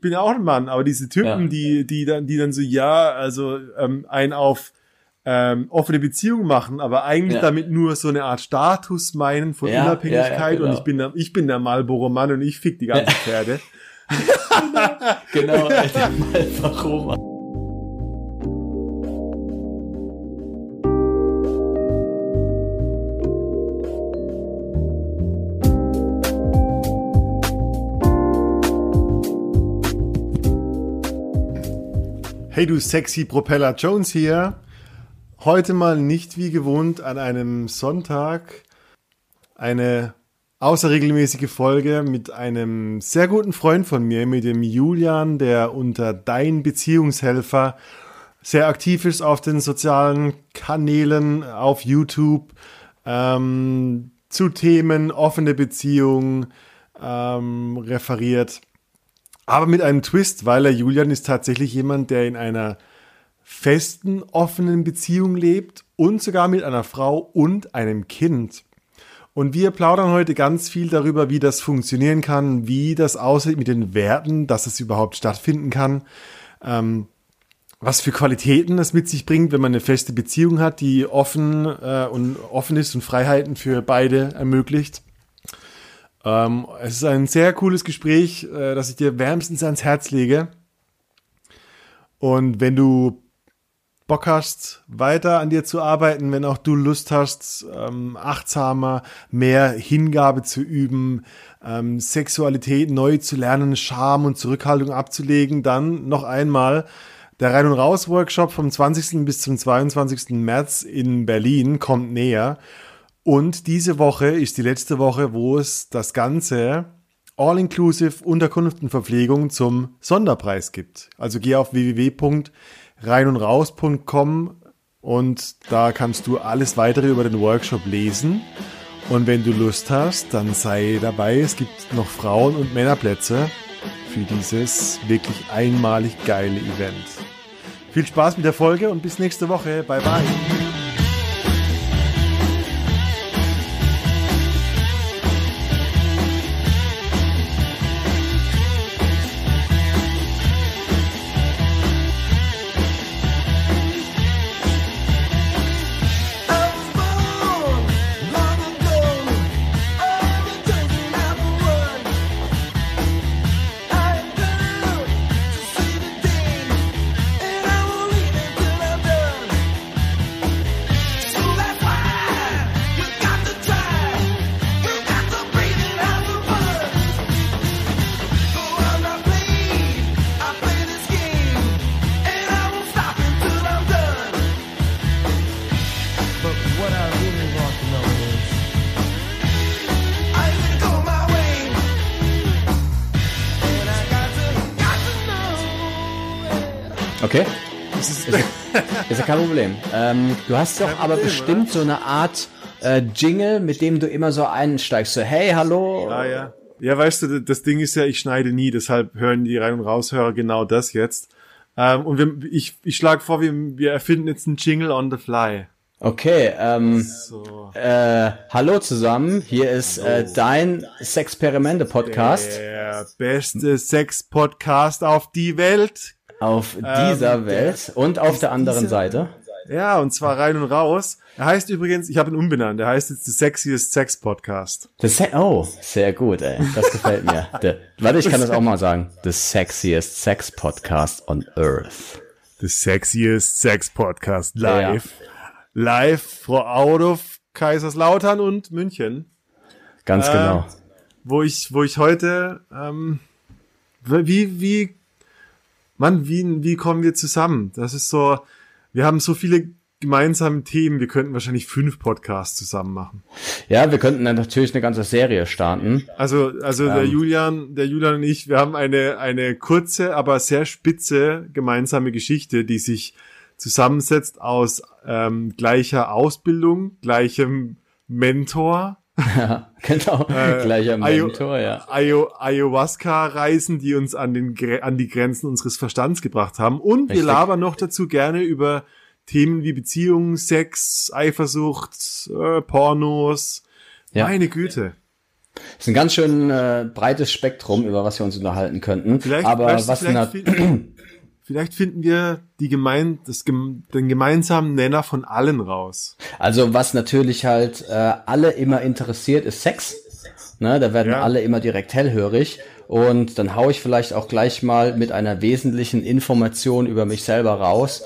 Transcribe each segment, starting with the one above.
bin ja auch ein Mann, aber diese Typen, Ja. die, die dann, die dann so, ja, also ähm, ein auf ähm, offene Beziehung machen, aber eigentlich Ja. damit nur so eine Art Status meinen von Ja, Unabhängigkeit genau. und ich bin der, ich bin der Marlboro Mann und ich fick die ganzen Pferde. Genau, der Malvaroma. Hey du sexy Propeller Jones hier. Heute mal nicht wie gewohnt an einem Sonntag eine außerregelmäßige Folge mit einem sehr guten Freund von mir, mit dem Julian, der unter Dein Beziehungshelfer sehr aktiv ist auf den sozialen Kanälen, auf YouTube, ähm, zu Themen offene Beziehung ähm, referiert. Aber mit einem Twist, weil er Julian ist tatsächlich jemand, der in einer festen, offenen Beziehung lebt und sogar mit einer Frau und einem Kind. Und wir plaudern heute ganz viel darüber, wie das funktionieren kann, wie das aussieht mit den Werten, dass es überhaupt stattfinden kann, ähm, was für Qualitäten das mit sich bringt, wenn man eine feste Beziehung hat, die offen äh, und offen ist und Freiheiten für beide ermöglicht. Ähm, es ist ein sehr cooles Gespräch, äh, das ich dir wärmstens ans Herz lege. Und wenn du Bock hast, weiter an dir zu arbeiten, wenn auch du Lust hast, ähm, achtsamer, mehr Hingabe zu üben, ähm, Sexualität neu zu lernen, Scham und Zurückhaltung abzulegen, dann noch einmal der Rein- und Raus-Workshop vom 20. bis zum 22. März in Berlin kommt näher. Und diese Woche ist die letzte Woche, wo es das Ganze all-inclusive Unterkunft und Verpflegung zum Sonderpreis gibt. Also geh auf www.reinundraus.com und da kannst du alles weitere über den Workshop lesen. Und wenn du Lust hast, dann sei dabei. Es gibt noch Frauen- und Männerplätze für dieses wirklich einmalig geile Event. Viel Spaß mit der Folge und bis nächste Woche. Bye bye. Kein Problem. Ähm, du hast doch aber Problem, bestimmt so eine Art äh, Jingle, mit dem du immer so einsteigst. So, hey, hallo. Ah, ja. Ja, weißt du, das Ding ist ja, ich schneide nie, deshalb hören die Rein- und Raushörer genau das jetzt. Ähm, und wir, ich, ich schlage vor, wir, wir erfinden jetzt einen Jingle on the fly. Okay, ähm, So. äh, hallo zusammen. Hier ist äh, dein Sexperimente-Podcast Der beste Sex-Podcast auf die Welt. Auf dieser ähm, Welt und auf der anderen Seite. Ja, und zwar rein und raus. Er heißt übrigens, ich habe ihn umbenannt, er heißt jetzt The Sexiest Sex Podcast. The Se oh, sehr gut, ey. Das gefällt mir. The, warte, ich kann das auch mal sagen. The sexiest sex podcast on earth. The Sexiest Sex Podcast live. Live for out of Kaiserslautern und München. Ganz Äh, genau. wo ich, wo ich heute, ähm, wie, wie, Mann, wie, wie kommen wir zusammen? Das ist so, wir haben so viele gemeinsame Themen, wir könnten wahrscheinlich fünf Podcasts zusammen machen. Ja, wir könnten dann natürlich eine ganze Serie starten. Also, also der Ähm. Julian, der Julian und ich, wir haben eine, eine kurze, aber sehr spitze gemeinsame Geschichte, die sich zusammensetzt aus ähm, gleicher Ausbildung, gleichem Mentor, genau. Gleicher Ayo- Mentor, ja. Ayo- Ayahuasca-Reisen, die uns an, den, an die Grenzen unseres Verstands gebracht haben. Und wir Richtig. labern noch dazu gerne über Themen wie Beziehung, Sex, Eifersucht, äh, Pornos. Ja. Meine Güte. ist ein ganz schön äh, breites Spektrum, über was wir uns unterhalten könnten. Vielleicht, Aber was na- vielleicht finden wir die gemein, das, den gemeinsamen Nenner von allen raus. Also was natürlich halt äh, alle immer interessiert, ist Sex. Ne, da werden Ja. alle immer direkt hellhörig. Und dann hau ich vielleicht auch gleich mal mit einer wesentlichen Information über mich selber raus.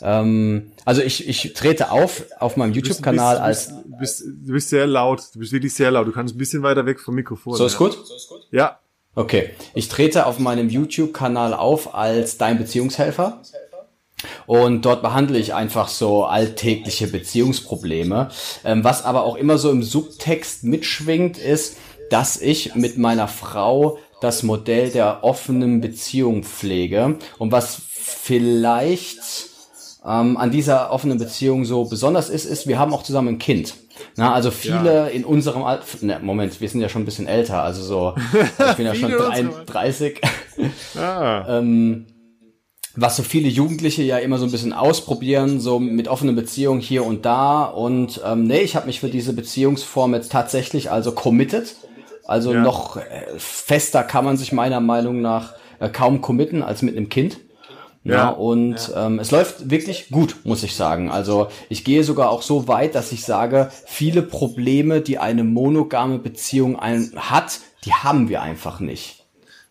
Ähm, also ich, ich trete auf auf meinem YouTube-Kanal als... du bist, du bist sehr laut. Du bist wirklich sehr laut. Du kannst ein bisschen weiter weg vom Mikrofon. So ist ja. gut? Ja. Okay. Ich trete auf meinem YouTube-Kanal auf als dein Beziehungshelfer. Und dort behandle ich einfach so alltägliche Beziehungsprobleme. Ähm, was aber auch immer so im Subtext mitschwingt, ist, dass ich mit meiner Frau das Modell der offenen Beziehung pflege. Und was vielleicht ähm, an dieser offenen Beziehung so besonders ist, ist, wir haben auch zusammen ein Kind. Na, also viele in unserem Alter, ne, Moment, wir sind ja schon ein bisschen älter, also so, ich bin ja schon Viele in unserem Alter. 33. Ah. ähm, was so viele Jugendliche ja immer so ein bisschen ausprobieren, so mit offenen Beziehungen hier und da. Und ähm, nee, ich habe mich für diese Beziehungsform jetzt tatsächlich also committed. Also Ja. noch äh, fester kann man sich meiner Meinung nach äh, kaum committen als mit einem Kind. Ja, Ja. und Ähm, es läuft wirklich gut, muss ich sagen. Also ich gehe sogar auch so weit, dass ich sage, viele Probleme, die eine monogame Beziehung ein, hat, die haben wir einfach nicht.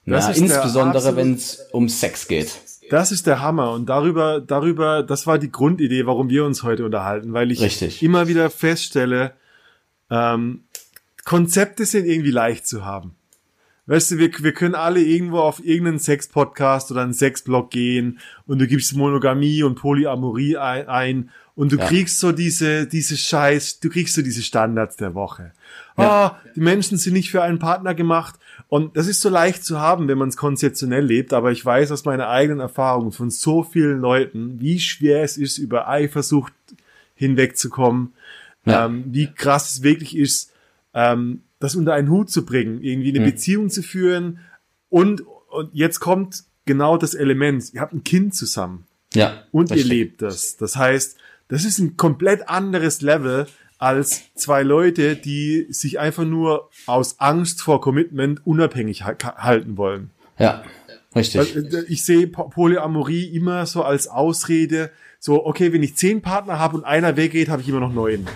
Das Na, ist der insbesondere wenn es um Sex geht. Das ist der Hammer und darüber, darüber, das war die Grundidee, warum wir uns heute unterhalten, weil ich Richtig. immer wieder feststelle, ähm, Konzepte sind irgendwie leicht zu haben. Weißt du, wir, wir können alle irgendwo auf irgendeinen Sex-Podcast oder einen Sex-Blog gehen und du gibst Monogamie und Polyamorie ein, ein und du Ja. kriegst so diese, diese Scheiß, du kriegst so diese Standards der Woche. Ja. Ah, die Menschen sind nicht für einen Partner gemacht und das ist so leicht zu haben, wenn man es konzeptionell lebt, aber ich weiß aus meiner eigenen Erfahrung von so vielen Leuten, wie schwer es ist, über Eifersucht hinwegzukommen, Ja. ähm, wie krass es wirklich ist, ähm, das unter einen Hut zu bringen, irgendwie eine Mhm. Beziehung zu führen und, und jetzt kommt genau das Element, ihr habt ein Kind zusammen Ja. und ihr lebt das. Das heißt, das ist ein komplett anderes Level als zwei Leute, die sich einfach nur aus Angst vor Commitment unabhängig ha- halten wollen. Ja. Richtig. Äh, Ich sehe Po- Polyamorie immer so als Ausrede, so, okay, wenn ich zehn Partner habe und einer weggeht, habe ich immer noch neun.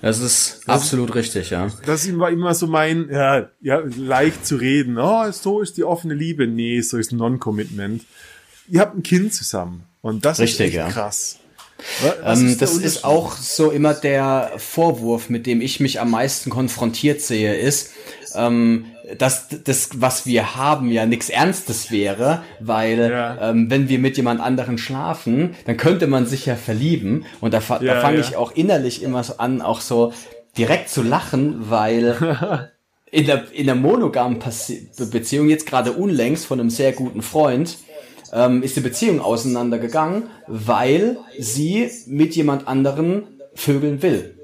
Das ist absolut richtig, ja. Das ist immer, so mein, ja, ja, leicht zu reden. Oh, so ist die offene Liebe. Nee, so ist Non-Commitment. Ihr habt ein Kind zusammen. Und das Richtig, ist echt ja. krass. Ähm, das ist auch so immer der Vorwurf, mit dem ich mich am meisten konfrontiert sehe, ist, ähm, dass das, was wir haben, ja nichts Ernstes wäre, weil Ja. ähm, wenn wir mit jemand anderen schlafen, dann könnte man sich ja verlieben. Und da, fa- da Ja, fange ja. ich auch innerlich immer so an, auch so direkt zu lachen, weil in der, in der monogamen Beziehung, jetzt gerade unlängst von einem sehr guten Freund, ähm, ist die Beziehung auseinandergegangen, weil sie mit jemand anderen vögeln will.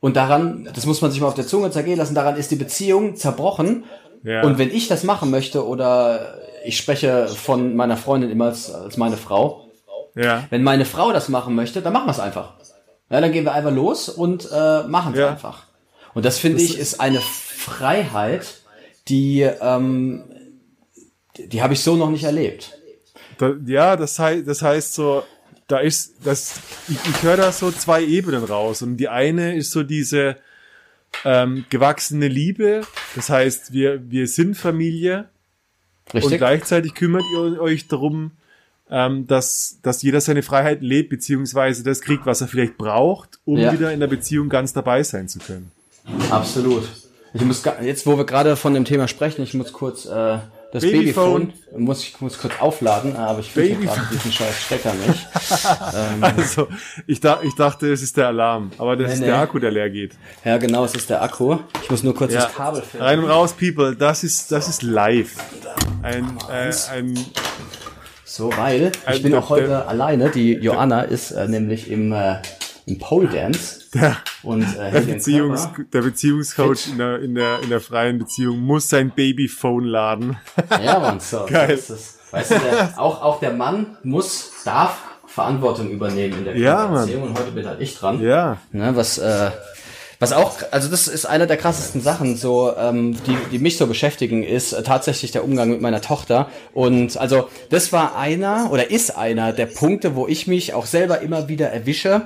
Und daran, das muss man sich mal auf der Zunge zergehen lassen, daran ist die Beziehung zerbrochen. Ja. Und wenn ich das machen möchte, oder ich spreche von meiner Freundin immer als, als meine Frau, Ja. wenn meine Frau das machen möchte, dann machen wir es einfach. Ja, dann gehen wir einfach los und äh, machen es Ja. einfach. Und das finde ich ist eine Freiheit, die ähm, die, habe ich so noch nicht erlebt. Da, ja, das heißt, das heißt so, da ist, das, ich, ich höre da so zwei Ebenen raus. Und die eine ist so diese ähm, gewachsene Liebe. Das heißt, wir, wir sind Familie und Richtig? gleichzeitig kümmert ihr euch darum, ähm, dass, dass jeder seine Freiheit lebt, beziehungsweise das kriegt, was er vielleicht braucht, um Ja. wieder in der Beziehung ganz dabei sein zu können. Absolut. Ich muss jetzt, wo wir gerade von dem Thema sprechen, ich muss kurz äh, das Babyphone. Babyphone, muss ich muss kurz aufladen, aber ich finde gerade diesen scheiß Stecker nicht. ähm, Also, ich, da, ich dachte, es ist der Alarm, aber das Nee, ist nee. der Akku, der leer geht. ja, genau, es ist der Akku. Ich muss nur kurz Ja. das Kabel finden. Rein und raus, People, das ist, das ist live. Ein, äh, ein, So, weil ich Also bin auch heute der- alleine. Die Joanna ist äh, nämlich im, äh, im Pole Dance der, und äh, der, Beziehungs, der Beziehungscoach in der, in, der, in der freien Beziehung muss sein Babyphone laden. Ja, Mann, so, Geil. so ist es. Weißt du, der, auch, auch der Mann muss, darf Verantwortung übernehmen in der Ja, Kindererziehung und heute bin halt ich dran. ja. Ne, was, äh, Was auch, also das ist einer der krassesten Sachen, so ähm, die, die mich so beschäftigen, ist äh, tatsächlich der Umgang mit meiner Tochter. Und also das war einer oder ist einer der Punkte, wo ich mich auch selber immer wieder erwische.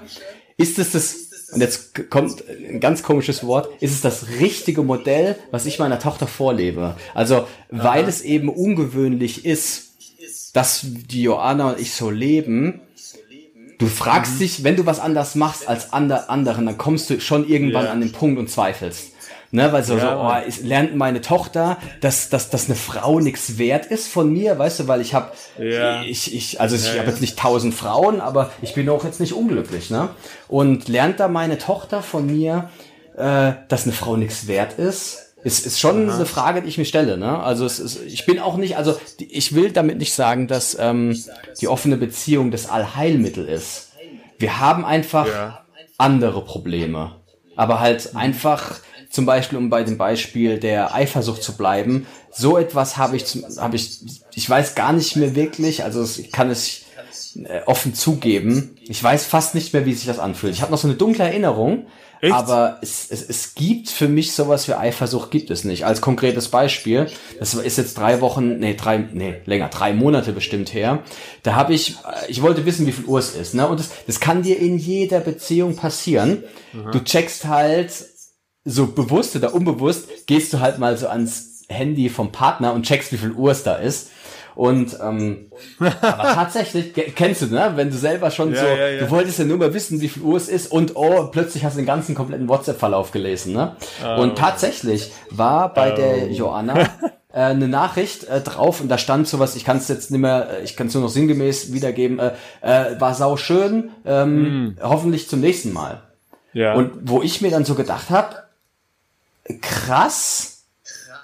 Ist es das und jetzt kommt ein ganz komisches Wort, ist es das richtige Modell, was ich meiner Tochter vorlebe. Also, weil es eben ungewöhnlich ist, dass die Joanna und ich so leben. Du fragst dich, wenn du was anders machst als ander, anderen, dann kommst du schon irgendwann Ja. an den Punkt und zweifelst. Ne, weil so, Ja, so oh, ist, lernt meine Tochter, dass, dass, dass eine Frau nichts wert ist von mir, weißt du, weil ich habe, Ja. ich, ich, also ich Ja, habe jetzt nicht tausend Frauen, aber ich bin auch jetzt nicht unglücklich, ne? Und lernt da meine Tochter von mir, äh, dass eine Frau nichts wert ist? Ist, ist schon eine Frage, die ich mir stelle, ne? Also es ist, ich bin auch nicht, also ich will damit nicht sagen, dass ähm, die offene Beziehung das Allheilmittel ist. Wir haben einfach Ja. andere Probleme. Aber halt einfach, zum Beispiel, um bei dem Beispiel der Eifersucht zu bleiben, so etwas habe ich, habe ich, ich weiß gar nicht mehr wirklich, also ich kann es äh, offen zugeben. Ich weiß fast nicht mehr, wie sich das anfühlt. Ich habe noch so eine dunkle Erinnerung, Echt? aber es, es, es gibt für mich sowas wie Eifersucht gibt es nicht. Als konkretes Beispiel, das ist jetzt drei Wochen, nee, drei, nee, länger, drei Monate bestimmt her. Da habe ich, äh, ich wollte wissen, wie viel Uhr es ist, ne? Und das, das kann dir in jeder Beziehung passieren. Du checkst halt so bewusst oder unbewusst, gehst du halt mal so ans Handy vom Partner und checkst, wie viel Uhr es da ist. Und ähm, aber tatsächlich, ke- kennst du, ne? Wenn du selber schon Ja, so, ja, ja. du wolltest ja nur mal wissen, wie viel Uhr es ist und oh, plötzlich hast du den ganzen kompletten WhatsApp-Verlauf gelesen, ne? Oh. Und tatsächlich war bei der Joanna äh, eine Nachricht äh, drauf und da stand sowas, ich kann es jetzt nicht mehr, äh, ich kann es nur noch sinngemäß wiedergeben, äh, äh, war sau schön, ähm, hoffentlich zum nächsten Mal. Ja. Und wo ich mir dann so gedacht habe, krass,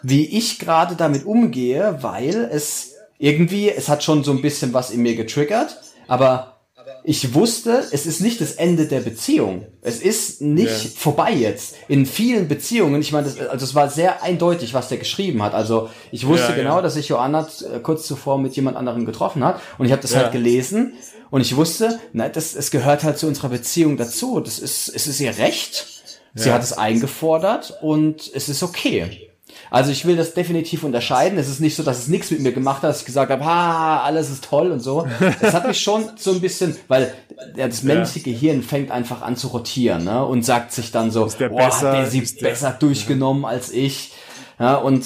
wie ich gerade damit umgehe, weil es irgendwie, es hat schon so ein bisschen was in mir getriggert, aber ich wusste, es ist nicht das Ende der Beziehung. Es ist nicht Ja. vorbei jetzt. In vielen Beziehungen, ich meine, das, also es war sehr eindeutig, was der geschrieben hat. Also ich wusste Ja, genau, ja. dass sich Joanna äh, kurz zuvor mit jemand anderem getroffen hat und ich habe das Ja. halt gelesen und ich wusste, na, das, es gehört halt zu unserer Beziehung dazu. Das ist, es ist ihr Recht. Sie hat es eingefordert und es ist okay. Also ich will das definitiv unterscheiden. Es ist nicht so, dass es nichts mit mir gemacht hat, dass ich gesagt habe, ha, alles ist toll und so. Das hat mich schon so ein bisschen, weil ja, das menschliche Gehirn fängt einfach an zu rotieren ne? und sagt sich dann so, der boah, besser? hat der sie Ist der- besser durchgenommen als ich. Ja, und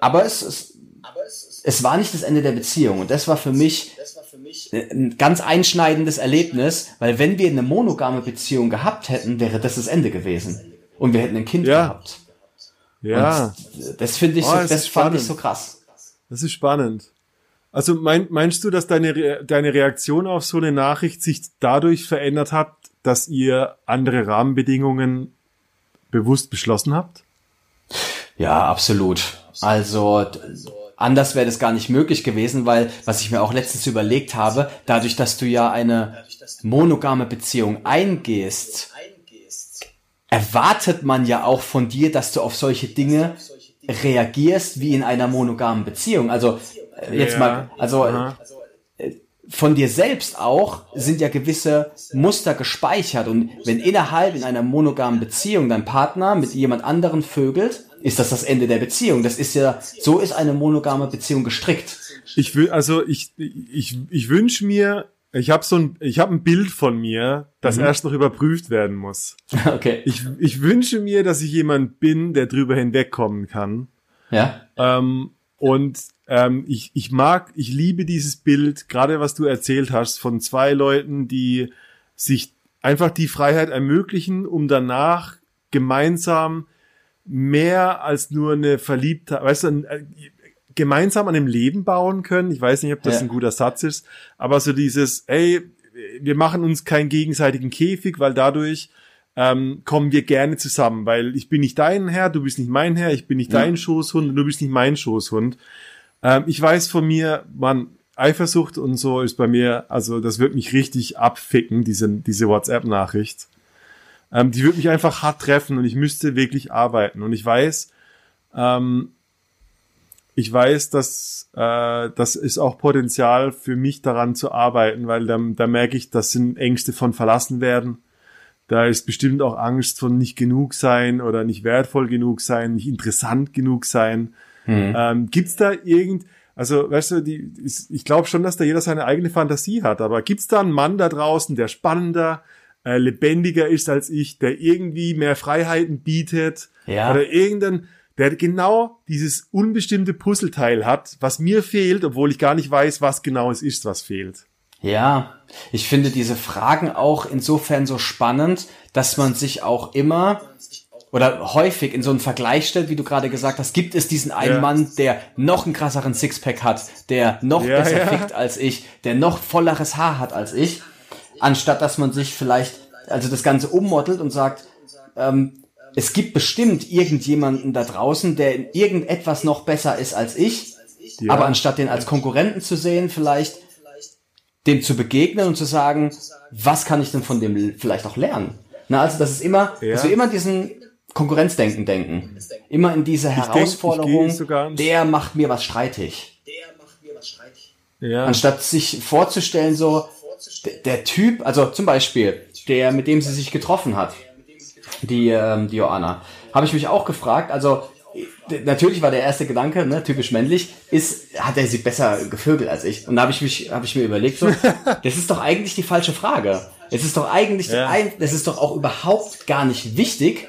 aber es, es, es war nicht das Ende der Beziehung und das war für mich ein ganz einschneidendes Erlebnis, weil wenn wir eine monogame Beziehung gehabt hätten, wäre das das Ende gewesen. Und wir hätten ein Kind Ja. gehabt. Ja. Und das finde ich, Oh, so, das ist fand ich so krass. Das ist spannend. Also mein, meinst du, dass deine, Re deine Reaktion auf so eine Nachricht sich dadurch verändert hat, dass ihr andere Rahmenbedingungen bewusst beschlossen habt? Ja, absolut. Also anders wäre das gar nicht möglich gewesen, weil was ich mir auch letztens überlegt habe, dadurch, dass du ja eine monogame Beziehung eingehst, erwartet man ja auch von dir, dass du auf solche Dinge reagierst wie in einer monogamen Beziehung. Also äh, jetzt Ja. mal, also Aha. von dir selbst auch sind ja gewisse Muster gespeichert und wenn innerhalb in einer monogamen Beziehung dein Partner mit jemand anderen vögelt, ist das das Ende der Beziehung. Das ist ja, so ist eine monogame Beziehung gestrickt. Ich will, also ich, ich, ich wünsche mir, ich habe so ein, ich habe ein Bild von mir, das erst noch überprüft werden muss. Okay. Ich, ich wünsche mir, dass ich jemand bin, der drüber hinwegkommen kann. Ja. Ähm, und ähm, ich, ich mag, ich liebe dieses Bild, gerade was du erzählt hast, von zwei Leuten, die sich einfach die Freiheit ermöglichen, um danach gemeinsam mehr als nur eine Verliebtheit, weißt du, äh, gemeinsam an dem Leben bauen können. Ich weiß nicht, ob das Ja. ein guter Satz ist, aber so dieses, ey, wir machen uns keinen gegenseitigen Käfig, weil dadurch ähm, kommen wir gerne zusammen, weil ich bin nicht dein Herr, du bist nicht mein Herr, ich bin nicht Ja. dein Schoßhund und du bist nicht mein Schoßhund. Ähm, ich weiß von mir, man, Eifersucht und so ist bei mir, also das wird mich richtig abficken, diese, diese WhatsApp-Nachricht. Ähm, die wird mich einfach hart treffen und ich müsste wirklich arbeiten. Und ich weiß, ähm, ich weiß, dass äh, das ist auch Potenzial für mich daran zu arbeiten, weil da, da merke ich, das sind Ängste von verlassen werden. Da ist bestimmt auch Angst von nicht genug sein oder nicht wertvoll genug sein, nicht interessant genug sein. Mhm. Ähm, gibt's da irgend, also weißt du, die, ich glaube schon, dass da jeder seine eigene Fantasie hat, aber gibt's da einen Mann da draußen, der spannender, äh, lebendiger ist als ich, der irgendwie mehr Freiheiten bietet Ja. oder irgendein, der genau dieses unbestimmte Puzzleteil hat, was mir fehlt, obwohl ich gar nicht weiß, was genau es ist, was fehlt. Ja, ich finde diese Fragen auch insofern so spannend, dass man sich auch immer oder häufig in so einen Vergleich stellt, wie du gerade gesagt hast, gibt es diesen einen Ja. Mann, der noch einen krasseren Sixpack hat, der noch Ja, besser ja. fickt als ich, der noch volleres Haar hat als ich, anstatt dass man sich vielleicht, also das Ganze ummottelt und sagt, ähm, es gibt bestimmt irgendjemanden da draußen, der in irgendetwas noch besser ist als ich, Ja. aber anstatt den als Konkurrenten zu sehen, vielleicht dem zu begegnen und zu sagen, was kann ich denn von dem vielleicht auch lernen? Na, also das ist immer, Ja. dass wir immer diesen Konkurrenzdenken denken. Immer in diese denk, ich Herausforderung, gehe sogar ins- der macht mir was streitig. Ja. Anstatt sich vorzustellen, so, der, der Typ, also zum Beispiel, der, mit dem sie sich getroffen hat, die, ähm, die Joanna, habe ich mich auch gefragt, also, natürlich war der erste Gedanke, ne, typisch männlich, ist, hat er sie besser gevögelt als ich? Und da habe ich mich, habe ich mir überlegt, so, das ist doch eigentlich die falsche Frage. Es ist doch eigentlich, Ja. ein, das ist doch auch überhaupt gar nicht wichtig.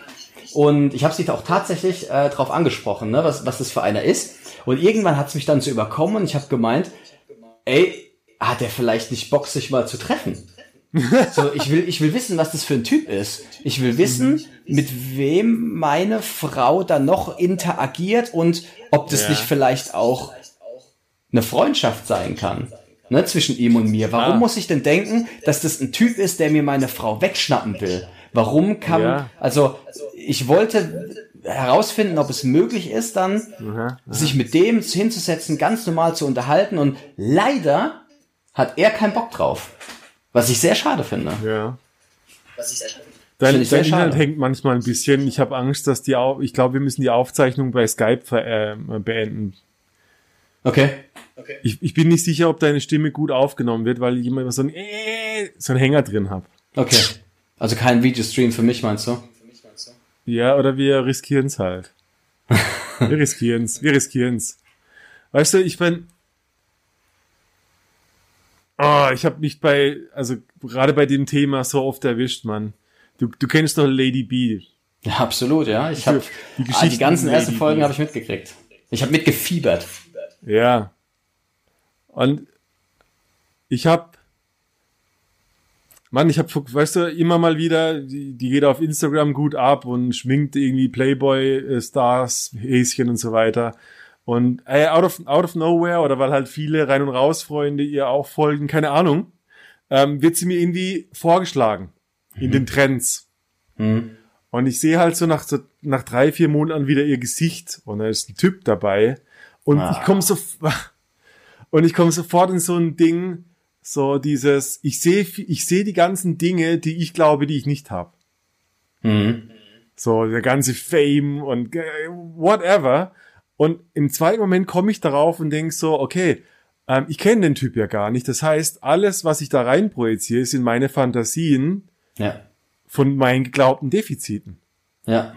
Und ich habe sie auch tatsächlich äh, drauf angesprochen, ne, was, was das für einer ist. Und irgendwann hat es mich dann so überkommen und ich habe gemeint, ey, hat er vielleicht nicht Bock, sich mal zu treffen? So, ich will, ich will wissen, was das für ein Typ ist. Ich will wissen, mit wem meine Frau dann noch interagiert und ob das Ja. nicht vielleicht auch eine Freundschaft sein kann. Ne, zwischen ihm und mir. Warum Ah. muss ich denn denken, dass das ein Typ ist, der mir meine Frau wegschnappen will? Warum kann, Ja. also, ich wollte herausfinden, ob es möglich ist, dann Aha. sich mit dem hinzusetzen, ganz normal zu unterhalten und leider hat er keinen Bock drauf. Was ich sehr schade finde. Ja. Finde Dein, ich sehr dein Inhalt schade. hängt manchmal ein bisschen. Ich habe Angst, dass die Au ich glaube, wir müssen die Aufzeichnung bei Skype ver äh, beenden. Okay. Ich, ich bin nicht sicher, ob deine Stimme gut aufgenommen wird, weil ich immer so ein äh, so einen Hänger drin habe. Okay. Also kein Videostream für mich, meinst du? Ja, oder wir riskieren's halt. Wir riskieren's, wir riskieren's. Weißt du, ich bin Oh, ich habe mich bei also gerade bei dem Thema so oft erwischt, Mann. Du, du kennst doch Lady B. Ja, absolut, ja. Ich habe die Geschichten die ganzen ersten Folgen habe ich mitgekriegt. Ich habe mitgefiebert. Ja. Und ich hab, Mann, ich hab, weißt du, immer mal wieder, die, die geht auf Instagram gut ab und schminkt irgendwie Playboy-Stars, Häschen und so weiter. Und ey, out of, out of nowhere, oder weil halt viele Rein- und Raus-Freunde ihr auch folgen, keine Ahnung, ähm, wird sie mir irgendwie vorgeschlagen in den Trends. Hm. Und ich sehe halt so nach, so nach drei, vier Monaten wieder ihr Gesicht und da ist ein Typ dabei. Und Ah. ich komme so und ich komme sofort in so ein Ding, so dieses, ich sehe, ich sehe die ganzen Dinge, die ich glaube, die ich nicht habe. Mhm. So der ganze Fame und äh, whatever. Und im zweiten Moment komme ich darauf und denk so, okay, ähm, ich kenne den Typ ja gar nicht. Das heißt, alles, was ich da rein projiziere, sind meine Fantasien Ja. von meinen geglaubten Defiziten. Ja.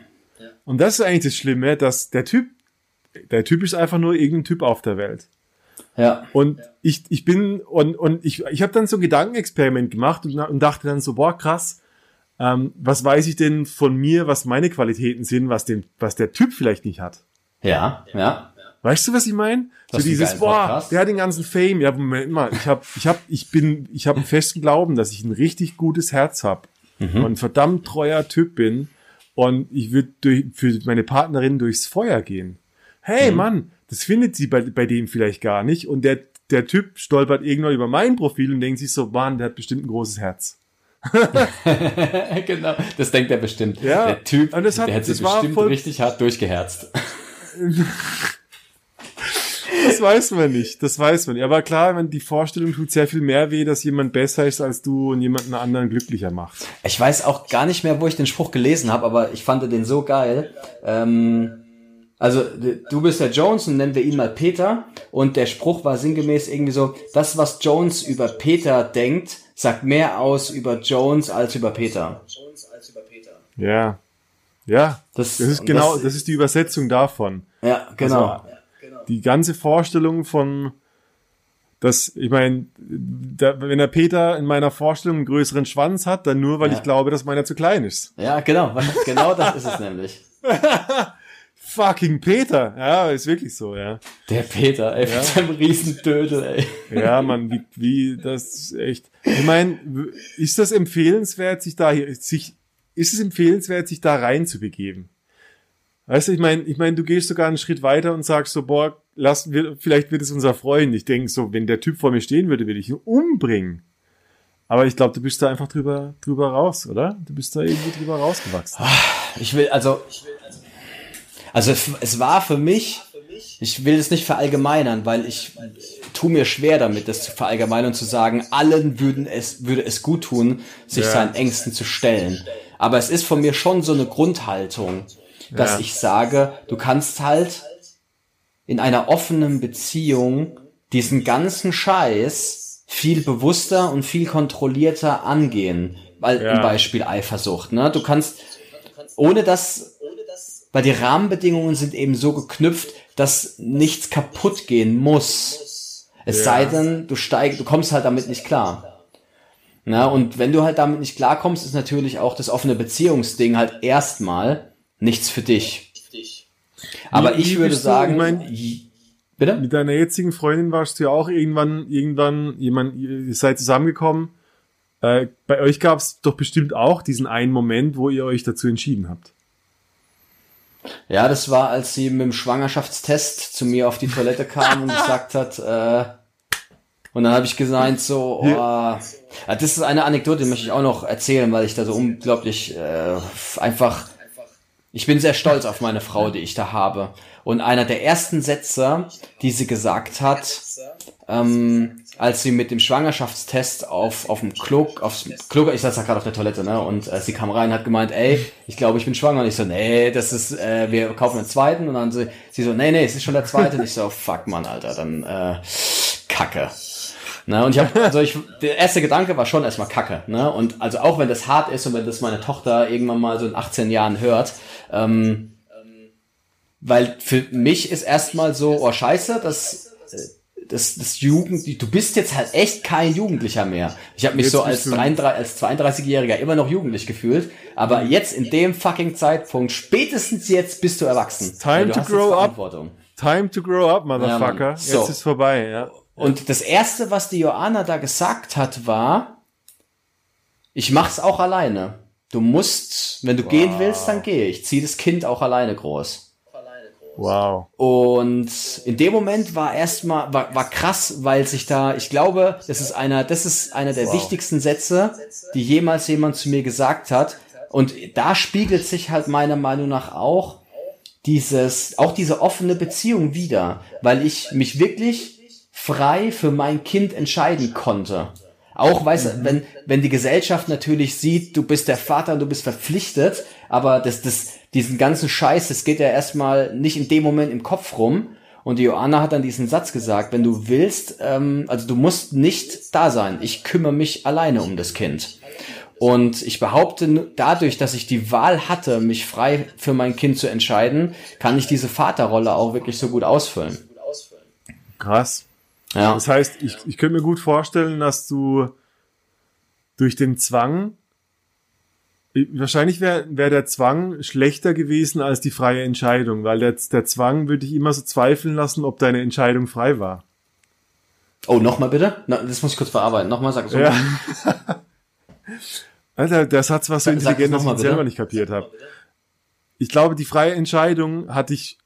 Und das ist eigentlich das Schlimme, dass der Typ, der Typ ist einfach nur irgendein Typ auf der Welt. Ja. Und ich, ich bin, und, und ich, ich habe dann so ein Gedankenexperiment gemacht und, und dachte dann so, boah, krass, ähm, was weiß ich denn von mir, was meine Qualitäten sind, was, den, was der Typ vielleicht nicht hat. Ja. Ja. Weißt du, was ich meine? So dieses, boah, Podcast. der hat den ganzen Fame. Ja, Moment mal, ich hab, ich hab, ich bin, ich habe einen festen Glauben, dass ich ein richtig gutes Herz hab Mhm. und ein verdammt treuer Typ bin und ich würde durch, für meine Partnerin durchs Feuer gehen. Hey, Mhm. Mann, das findet sie bei, bei dem vielleicht gar nicht und der, der Typ stolpert irgendwann über mein Profil und denkt sich so, Mann, der hat bestimmt ein großes Herz. genau. Das denkt er bestimmt. Ja. Der Typ, Und das hat- der hat das sich bestimmt voll- richtig hart durchgeherzt. Das weiß man nicht, das weiß man nicht. Aber klar, wenn die Vorstellung tut sehr viel mehr weh, dass jemand besser ist als du und jemanden anderen glücklicher macht. Ich weiß auch gar nicht mehr, wo ich den Spruch gelesen habe, aber ich fand den so geil. Ähm, also du bist der Jones und nennen wir ihn mal Peter. Und der Spruch war sinngemäß irgendwie so, das, was Jones über Peter denkt, sagt mehr aus über Jones als über Peter. Ja. Ja. Das- Das, ist genau, das- das, ist die Übersetzung davon. Ja, genau. Also, die ganze Vorstellung von, dass, ich meine, da, wenn der Peter in meiner Vorstellung einen größeren Schwanz hat, dann nur, weil Ja. ich glaube, dass meiner zu klein ist. ja, genau. Genau das ist es nämlich. Fucking Peter. Ja, ist wirklich so, ja. Der Peter, ey, mit seinem riesen Dödel, ey. Ja, man, wie, wie, das ist echt. Ich meine, ist das empfehlenswert, sich da hier, sich, ist es empfehlenswert, sich da rein zu begeben? Weißt du, ich meine, ich meine, du gehst sogar einen Schritt weiter und sagst so, boah, lassen wir, vielleicht wird es unser Freund. Ich denke so, wenn der Typ vor mir stehen würde, würde ich ihn umbringen. Aber ich glaube, du bist da einfach drüber, drüber raus, oder? Du bist da irgendwie drüber rausgewachsen. Ich will, also, also es, war für mich, ich will es nicht verallgemeinern, weil ich tu mir schwer damit, das zu verallgemeinern und zu sagen, allen würden es, würde es gut tun, sich Ja. seinen Ängsten zu stellen. Aber es ist von mir schon so eine Grundhaltung, dass Ja. ich sage, du kannst halt in einer offenen Beziehung diesen ganzen Scheiß viel bewusster und viel kontrollierter angehen. Weil Ja. im Beispiel Eifersucht, ne? Du kannst, ohne dass, weil die Rahmenbedingungen sind eben so geknüpft, dass nichts kaputt gehen muss. Es Ja. sei denn, du steigst, du kommst halt damit nicht klar. Na, und wenn du halt damit nicht klarkommst, ist natürlich auch das offene Beziehungsding halt erstmal nichts für dich. Aber Wie- ich wie würde du- sagen, ich mein- bitte? Mit deiner jetzigen Freundin warst du ja auch irgendwann, irgendwann, jemand, ihr seid zusammengekommen. Äh, bei euch gab es doch bestimmt auch diesen einen Moment, wo ihr euch dazu entschieden habt. Ja, das war, als sie mit dem Schwangerschaftstest zu mir auf die Toilette kam und gesagt hat, äh, und dann habe ich gesagt so, oh, ja, das ist eine Anekdote, die möchte ich auch noch erzählen, weil ich da so unglaublich äh, einfach, ich bin sehr stolz auf meine Frau, die ich da habe. Und einer der ersten Sätze, die sie gesagt hat, ähm, als sie mit dem Schwangerschaftstest auf, auf dem Klo, aufs Klo, ich saß da gerade auf der Toilette, ne, und äh, sie kam rein und hat gemeint, ey, ich glaube, ich bin schwanger. Und ich so, nee, das ist, äh, wir kaufen einen zweiten. Und dann sie, sie so, nee, nee, es ist schon der zweite. Und ich so, fuck, Mann, Alter, dann, äh, Kacke. Ne, und ich habe, also ich, der erste Gedanke war schon erstmal Kacke, ne, und also auch wenn das hart ist und wenn das meine Tochter irgendwann mal so in 18 Jahren hört, ähm, weil für mich ist erstmal so, oh Scheiße, das, äh, das, das Jugend, du bist jetzt halt echt kein Jugendlicher mehr. Ich habe mich Jetzt so als, du- 33, als 32-Jähriger immer noch jugendlich gefühlt, aber jetzt in dem fucking Zeitpunkt, spätestens jetzt bist du erwachsen. Time du to grow up. Time to grow up, Motherfucker. Mann. So. Jetzt ist vorbei, ja. Und das erste, was die Joanna da gesagt hat, war, ich mach's auch alleine. Du musst, wenn du gehen willst, dann geh. Ich zieh das Kind auch alleine groß. Wow. Und in dem Moment war erstmal, war, war krass, weil sich da, ich glaube, das ist einer, das ist einer der wichtigsten Sätze, die jemals jemand zu mir gesagt hat. Und da spiegelt sich halt meiner Meinung nach auch dieses, auch diese offene Beziehung wieder, weil ich mich wirklich frei für mein Kind entscheiden konnte. Auch, weißt du, wenn, wenn die Gesellschaft natürlich sieht, du bist der Vater und du bist verpflichtet, aber das, das, diesen ganzen Scheiß, das geht ja erstmal nicht in dem Moment im Kopf rum. Und die Joanna hat dann diesen Satz gesagt, wenn du willst, ähm, also du musst nicht da sein, ich kümmere mich alleine um das Kind. Und ich behaupte, dadurch, dass ich die Wahl hatte, mich frei für mein Kind zu entscheiden, kann ich diese Vaterrolle auch wirklich so gut ausfüllen. Krass. Ja. Das heißt, ich, ich könnte mir gut vorstellen, dass du durch den Zwang, wahrscheinlich wäre wär der Zwang schlechter gewesen als die freie Entscheidung, weil der, der Zwang würde dich immer so zweifeln lassen, ob deine Entscheidung frei war. Oh, nochmal bitte? Na, das muss ich kurz verarbeiten. Nochmal, sag so. Ja. Alter, der Satz war so intelligent, dass ich ihn selber nicht kapiert habe. Ich glaube, die freie Entscheidung hat dich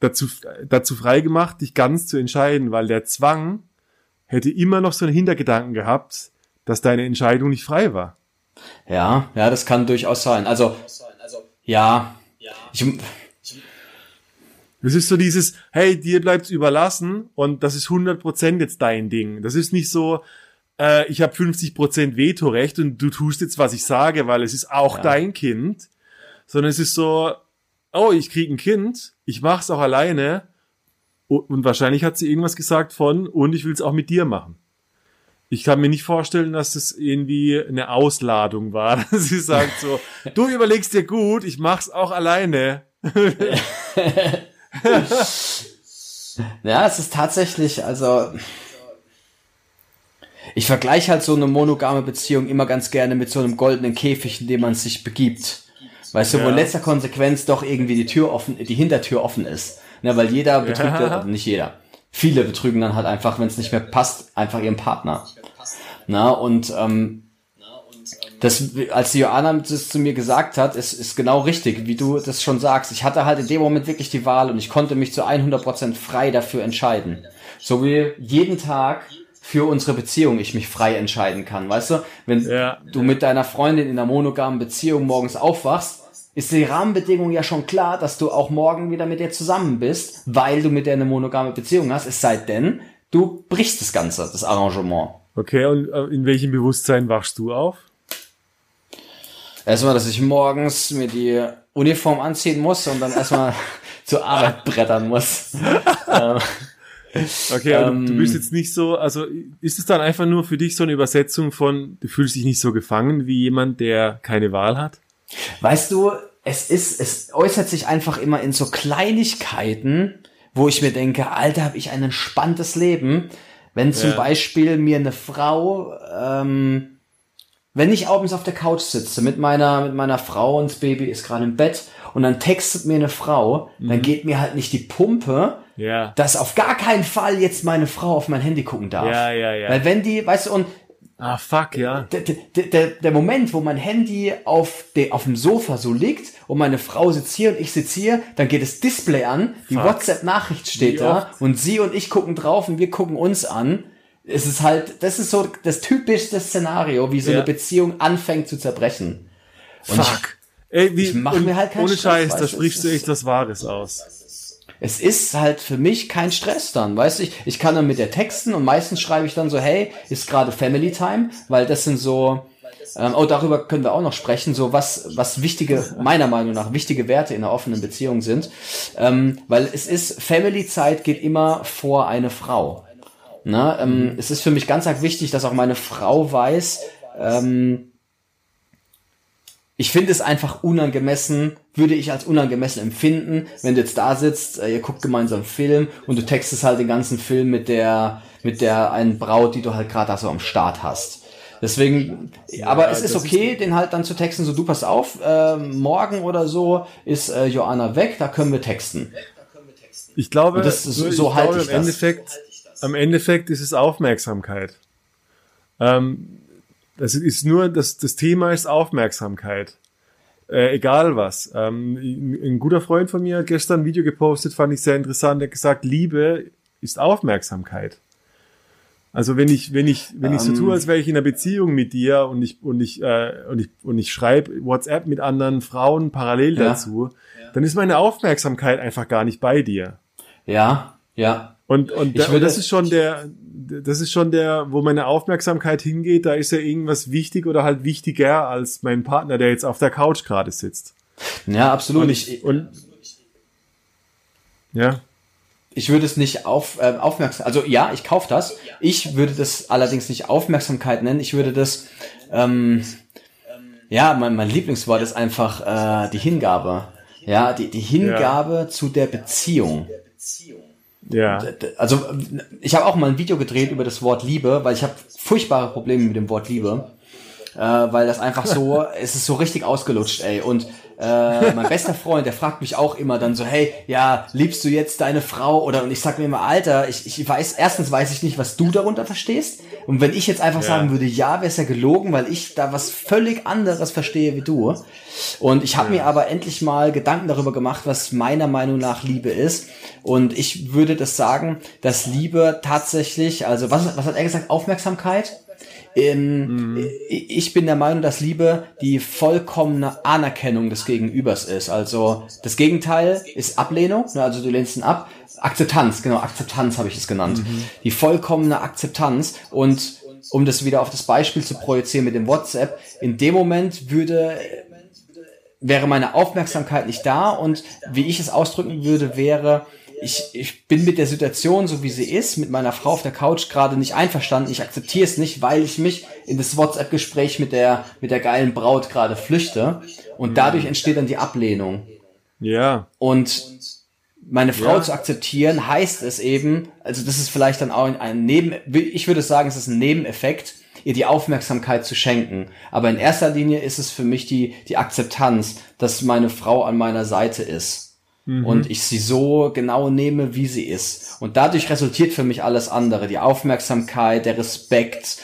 dazu, dazu frei gemacht, dich ganz zu entscheiden, weil der Zwang hätte immer noch so einen Hintergedanken gehabt, dass deine Entscheidung nicht frei war. Ja, ja, das kann durchaus sein. Also, ja, ich, Das ist so dieses, hey, dir bleibt's überlassen und das ist 100% jetzt dein Ding. Das ist nicht so, äh, ich habe 50% Vetorecht und du tust jetzt, was ich sage, weil es ist auch Ja. dein Kind. Sondern es ist so, oh, ich krieg ein Kind, ich mach's auch alleine und, wahrscheinlich hat sie irgendwas gesagt von, und ich will's auch mit dir machen. ich kann mir nicht vorstellen, dass das irgendwie eine Ausladung war. Sie sagt so, du überlegst dir gut, ich mach's auch alleine. Ja, es ist tatsächlich, also ich vergleiche halt so eine monogame Beziehung immer ganz gerne mit so einem goldenen Käfig, in dem man sich begibt. Weißt du, wo in letzter Konsequenz doch irgendwie die Tür offen, die Hintertür offen ist. Ne, weil jeder betrügt, Ja. ja. nicht jeder. Viele betrügen dann halt einfach, wenn es nicht mehr passt, einfach ihren Partner. Na, und ähm, das, als die Joanna das zu mir gesagt hat, ist, ist genau richtig, wie du das schon sagst. Ich hatte halt in dem Moment wirklich die Wahl und ich konnte mich zu 100% frei dafür entscheiden. So wie jeden Tag für unsere Beziehung ich mich frei entscheiden kann. Weißt du, wenn Ja. du mit deiner Freundin in einer monogamen Beziehung morgens aufwachst, ist die Rahmenbedingung ja schon klar, dass du auch morgen wieder mit ihr zusammen bist, weil du mit der eine monogame Beziehung hast, es sei denn, du brichst das Ganze, das Arrangement. Okay, und äh, in welchem Bewusstsein wachst du auf? Erstmal, dass ich morgens mir die Uniform anziehen muss und dann erstmal zur Arbeit brettern muss. ähm, Okay, also du Ähm, bist jetzt nicht so, also ist es dann einfach nur für dich so eine Übersetzung von, du fühlst dich nicht so gefangen wie jemand, der keine Wahl hat? weißt du, es ist, es äußert sich einfach immer in so Kleinigkeiten, wo ich mir denke, Alter, habe ich ein entspanntes Leben. Wenn zum Ja. Beispiel mir eine Frau, ähm, wenn ich abends auf der Couch sitze mit meiner, mit meiner Frau und das Baby ist gerade im Bett und dann textet mir eine Frau, Mhm. dann geht mir halt nicht die Pumpe, Ja. dass auf gar keinen Fall jetzt meine Frau auf mein Handy gucken darf. Ja, ja, ja. Weil wenn die, weißt du, und Ah, fuck, ja. der, der, der, der Moment, wo mein Handy auf, de, auf dem Sofa so liegt und meine Frau sitzt hier und ich sitze hier, dann geht das Display an, die. WhatsApp-Nachricht steht Wie da und sie und ich gucken drauf und wir gucken uns an. Es ist halt, das ist so das typischste Szenario, wie so Ja. eine Beziehung anfängt zu zerbrechen. Und ich, Fuck. Ey, wie, ich mach mir halt keinen ohne Stress, Scheiß, da sprichst du echt was Wahres aus. Es ist halt für mich kein Stress dann, weißt du, ich, ich kann dann mit der texten und meistens schreibe ich dann so, hey, ist gerade Family Time, weil das sind so, ähm, oh, darüber können wir auch noch sprechen, so was, was wichtige, meiner Meinung nach, wichtige Werte in einer offenen Beziehung sind, ähm, weil es ist, Family-Zeit geht immer vor eine Frau. Na, ähm, es ist für mich ganz arg wichtig, dass auch meine Frau weiß, ähm, ich finde es einfach unangemessen, würde ich als unangemessen empfinden, wenn du jetzt da sitzt, äh, ihr guckt gemeinsam einen Film und du textest halt den ganzen Film mit der, mit der einen Braut, die du halt gerade da so am Start hast. Deswegen, aber es ist okay, den halt dann zu texten, so du pass auf, äh, morgen oder so ist äh, Joanna weg, da können wir texten. Ich glaube, Und das ist- so ich halte glaube, ich im das. Endeffekt, am Endeffekt ist es Aufmerksamkeit. Ähm, das ist nur, das, das Thema ist Aufmerksamkeit. Äh, egal was. Ähm, ein, guter Freund von mir hat gestern ein Video gepostet, fand ich sehr interessant, der hat gesagt, Liebe ist Aufmerksamkeit. Also wenn ich, wenn ich, wenn ich so tue, als wäre ich in einer Beziehung mit dir und ich, und ich, äh, und ich, und ich schreibe WhatsApp mit anderen Frauen parallel Ja. dazu, dann ist meine Aufmerksamkeit einfach gar nicht bei dir. Ja, ja. Und, und, da, und würde- das ist schon der, das ist schon der, wo meine Aufmerksamkeit hingeht, da ist ja irgendwas wichtig oder halt wichtiger als mein Partner, der jetzt auf der Couch gerade sitzt. Ja, absolut. Und ich, und, ja, ich würde es nicht auf äh, aufmerksam. Also ja, ich kaufe das. Ich würde das allerdings nicht Aufmerksamkeit nennen. Ich würde das ähm, ja, mein, mein Lieblingswort ist einfach äh, die Hingabe. Ja, die, die Hingabe zu der Beziehung. Ja, Also ich habe auch mal ein Video gedreht über das Wort Liebe, weil ich habe furchtbare Probleme mit dem Wort Liebe. Äh, weil das einfach so, es ist so richtig ausgelutscht, ey. Und äh, mein bester Freund, der fragt mich auch immer dann so, hey, ja, liebst du jetzt deine Frau? Oder und ich sag mir immer, Alter, ich, ich weiß, erstens weiß ich nicht, was du darunter verstehst. Und wenn ich jetzt einfach Ja. sagen würde, ja, wäre es ja gelogen, weil ich da was völlig anderes verstehe wie du. Und ich habe mir aber endlich mal Gedanken darüber gemacht, was meiner Meinung nach Liebe ist. Und ich würde das sagen, dass Liebe tatsächlich, also was, was hat er gesagt? Aufmerksamkeit? Ähm, Ich bin der Meinung, dass Liebe die vollkommene Anerkennung des Gegenübers ist. Also das Gegenteil ist Ablehnung, ne, also du lehnst ihn ab. Akzeptanz, genau, Akzeptanz habe ich es genannt. Die vollkommene Akzeptanz und um das wieder auf das Beispiel zu projizieren mit dem WhatsApp, in dem Moment würde wäre meine Aufmerksamkeit nicht da und wie ich es ausdrücken würde, wäre, ich, ich bin mit der Situation, so wie sie ist, mit meiner Frau auf der Couch gerade nicht einverstanden. Ich akzeptiere es nicht, weil ich mich in das WhatsApp-Gespräch mit der, mit der geilen Braut gerade flüchte. Und dadurch entsteht dann die Ablehnung. Ja. Und meine Frau Ja. zu akzeptieren, heißt es eben, also das ist vielleicht dann auch ein Neben, ich würde sagen, es ist ein Nebeneffekt, ihr die Aufmerksamkeit zu schenken. Aber in erster Linie ist es für mich die, die Akzeptanz, dass meine Frau an meiner Seite ist. Mhm. Und ich sie so genau nehme, wie sie ist. Und dadurch resultiert für mich alles andere. Die Aufmerksamkeit, der Respekt,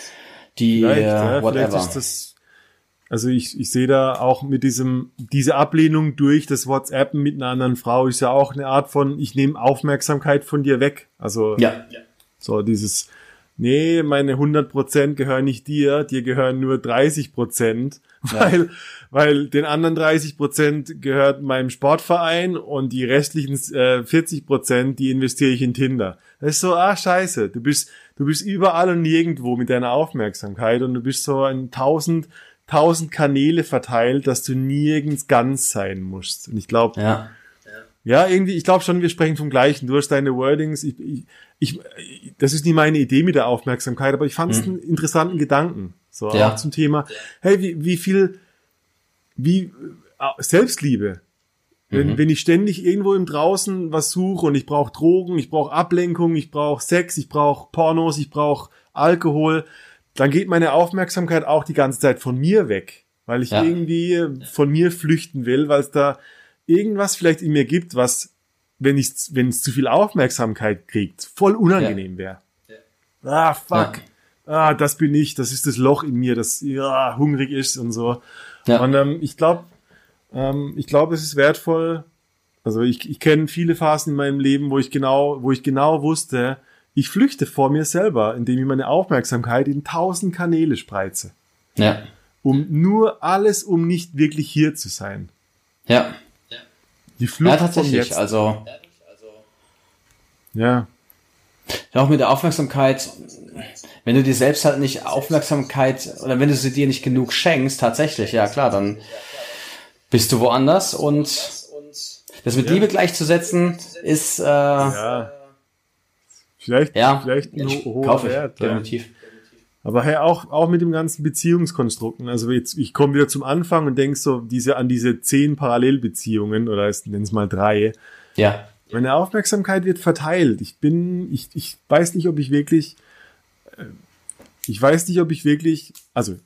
die Vielleicht, äh, ja, whatever. vielleicht ist das, also ich, ich sehe da auch mit diesem, diese Ablehnung durch das WhatsAppen mit einer anderen Frau ist ja auch eine Art von, ich nehme Aufmerksamkeit von dir weg. Also ja, so dieses, nee, meine 100% gehören nicht dir, dir gehören nur 30%, weil, weil den anderen 30% gehört meinem Sportverein und die restlichen äh, 40%, die investiere ich in Tinder. Das ist so, ah, scheiße, du bist, du bist überall und nirgendwo mit deiner Aufmerksamkeit und du bist so in tausend, tausend Kanäle verteilt, dass du nirgends ganz sein musst. Und ich glaube, ja, ja, irgendwie, ich glaube schon, wir sprechen vom Gleichen. Du hast deine Wordings. Ich, ich, ich, das ist nie meine Idee mit der Aufmerksamkeit, aber ich fand es einen interessanten Gedanken. So, Ja. auch zum Thema, hey, wie, wie viel, wie, äh, Selbstliebe. Wenn, wenn ich ständig irgendwo im Draußen was suche und ich brauche Drogen, ich brauche Ablenkung, ich brauche Sex, ich brauche Pornos, ich brauche Alkohol, dann geht meine Aufmerksamkeit auch die ganze Zeit von mir weg, weil ich Ja. irgendwie von mir flüchten will, weil es da irgendwas vielleicht in mir gibt, was, wenn ich, wenn es zu viel Aufmerksamkeit kriegt, voll unangenehm wäre. Ah, fuck. Ah, das bin ich, das ist das Loch in mir, das ja, hungrig ist und so. Ja. Und ähm, ich glaube, ähm, ich glaube, es ist wertvoll. Also ich, ich kenne viele Phasen in meinem Leben, wo ich genau, wo ich genau wusste, ich flüchte vor mir selber, indem ich meine Aufmerksamkeit in tausend Kanäle spreize. ja, Um nur alles, um nicht wirklich hier zu sein. ja. Die Flucht Ja, tatsächlich. Jetzt. Also, Ja, Ja, auch mit der Aufmerksamkeit, wenn du dir selbst halt nicht Aufmerksamkeit oder wenn du sie dir nicht genug schenkst, tatsächlich, ja klar, dann bist du woanders und das mit Liebe gleichzusetzen ist äh, ja, ja. Vielleicht, vielleicht ein ho hoher kaufe ich, Wert. Ja. definitiv. Aber hey, auch, auch mit dem ganzen Beziehungskonstrukten. Also jetzt, ich komme wieder zum Anfang und denk so diese, an diese zehn Parallelbeziehungen oder es nennen es mal drei. Ja, Meine Aufmerksamkeit wird verteilt. Ich bin, ich, ich weiß nicht, ob ich wirklich, ich weiß nicht, ob ich wirklich, also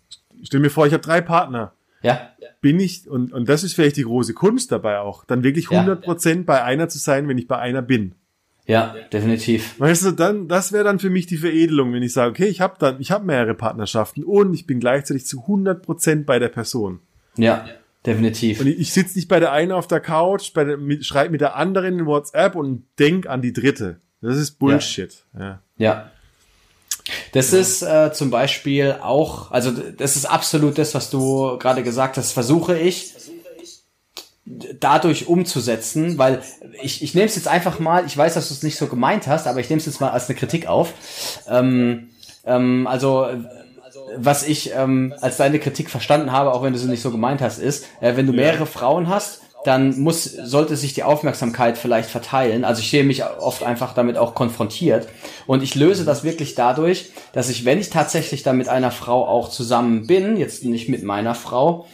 stell mir vor, ich habe drei Partner. ja, Bin ich, und, und das ist vielleicht die große Kunst dabei auch, dann wirklich Ja. 100% bei einer zu sein, wenn ich bei einer bin. ja, definitiv. Weißt du, dann, das wäre dann für mich die Veredelung, wenn ich sage, okay, ich habe dann, ich habe mehrere Partnerschaften und ich bin gleichzeitig zu 100% bei der Person. Ja, definitiv. Und ich, ich sitze nicht bei der einen auf der Couch, bei der, mit, schreibe mit der anderen in WhatsApp und denk an die dritte. Das ist Bullshit. Ja. Ja. Das ist äh, zum Beispiel auch, also das ist absolut das, was du gerade gesagt hast, versuche ich dadurch umzusetzen, weil ich, ich nehme es jetzt einfach mal, ich weiß, dass du es nicht so gemeint hast, aber ich nehme es jetzt mal als eine Kritik auf. Ähm, ähm, also was ich ähm, als deine Kritik verstanden habe, auch wenn du sie nicht so gemeint hast, ist, äh, wenn du mehrere Frauen hast, dann muss, sollte sich die Aufmerksamkeit vielleicht verteilen. Also ich sehe mich oft einfach damit auch konfrontiert. Und ich löse das wirklich dadurch, dass ich, wenn ich tatsächlich dann mit einer Frau auch zusammen bin, jetzt nicht mit meiner Frau,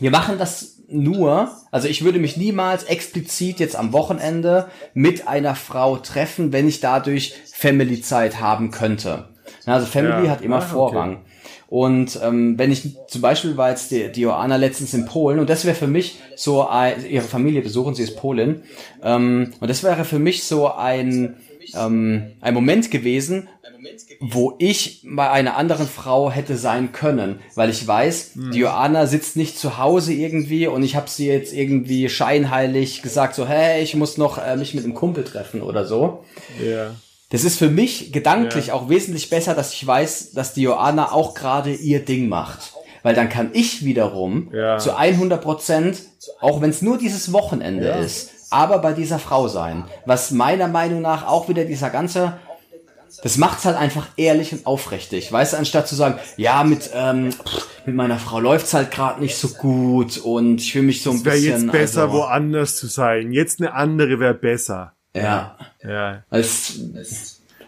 wir machen das nur, also ich würde mich niemals explizit jetzt am Wochenende mit einer Frau treffen, wenn ich dadurch Family-Zeit haben könnte. Also Family Ja, hat immer ah, okay. Und ähm, wenn ich zum Beispiel war jetzt die, die Joanna letztens in Polen und das wäre für mich so ein, ihre Familie besuchen, sie ist Polin ähm, und das wäre für mich so ein ähm, ein Moment gewesen, wo ich bei einer anderen Frau hätte sein können, weil ich weiß, die Joanna sitzt nicht zu Hause irgendwie und ich habe sie jetzt irgendwie scheinheilig gesagt so, hey, ich muss noch äh, mich mit einem Kumpel treffen oder so. ja. Das ist für mich gedanklich Ja. auch wesentlich besser, dass ich weiß, dass die Joanna auch gerade ihr Ding macht. Weil dann kann ich wiederum Ja. zu 100 Prozent, auch wenn es nur dieses Wochenende Ja. ist, aber bei dieser Frau sein. Was meiner Meinung nach auch wieder dieser ganze, das macht's halt einfach ehrlich und aufrichtig. Weißt du, anstatt zu sagen, ja, mit, ähm, pff, mit meiner Frau läuft's halt gerade nicht so gut und ich fühle mich so ein Wäre bisschen. jetzt besser, also, woanders zu sein. Jetzt eine andere wäre besser. Ja. Ja. Es,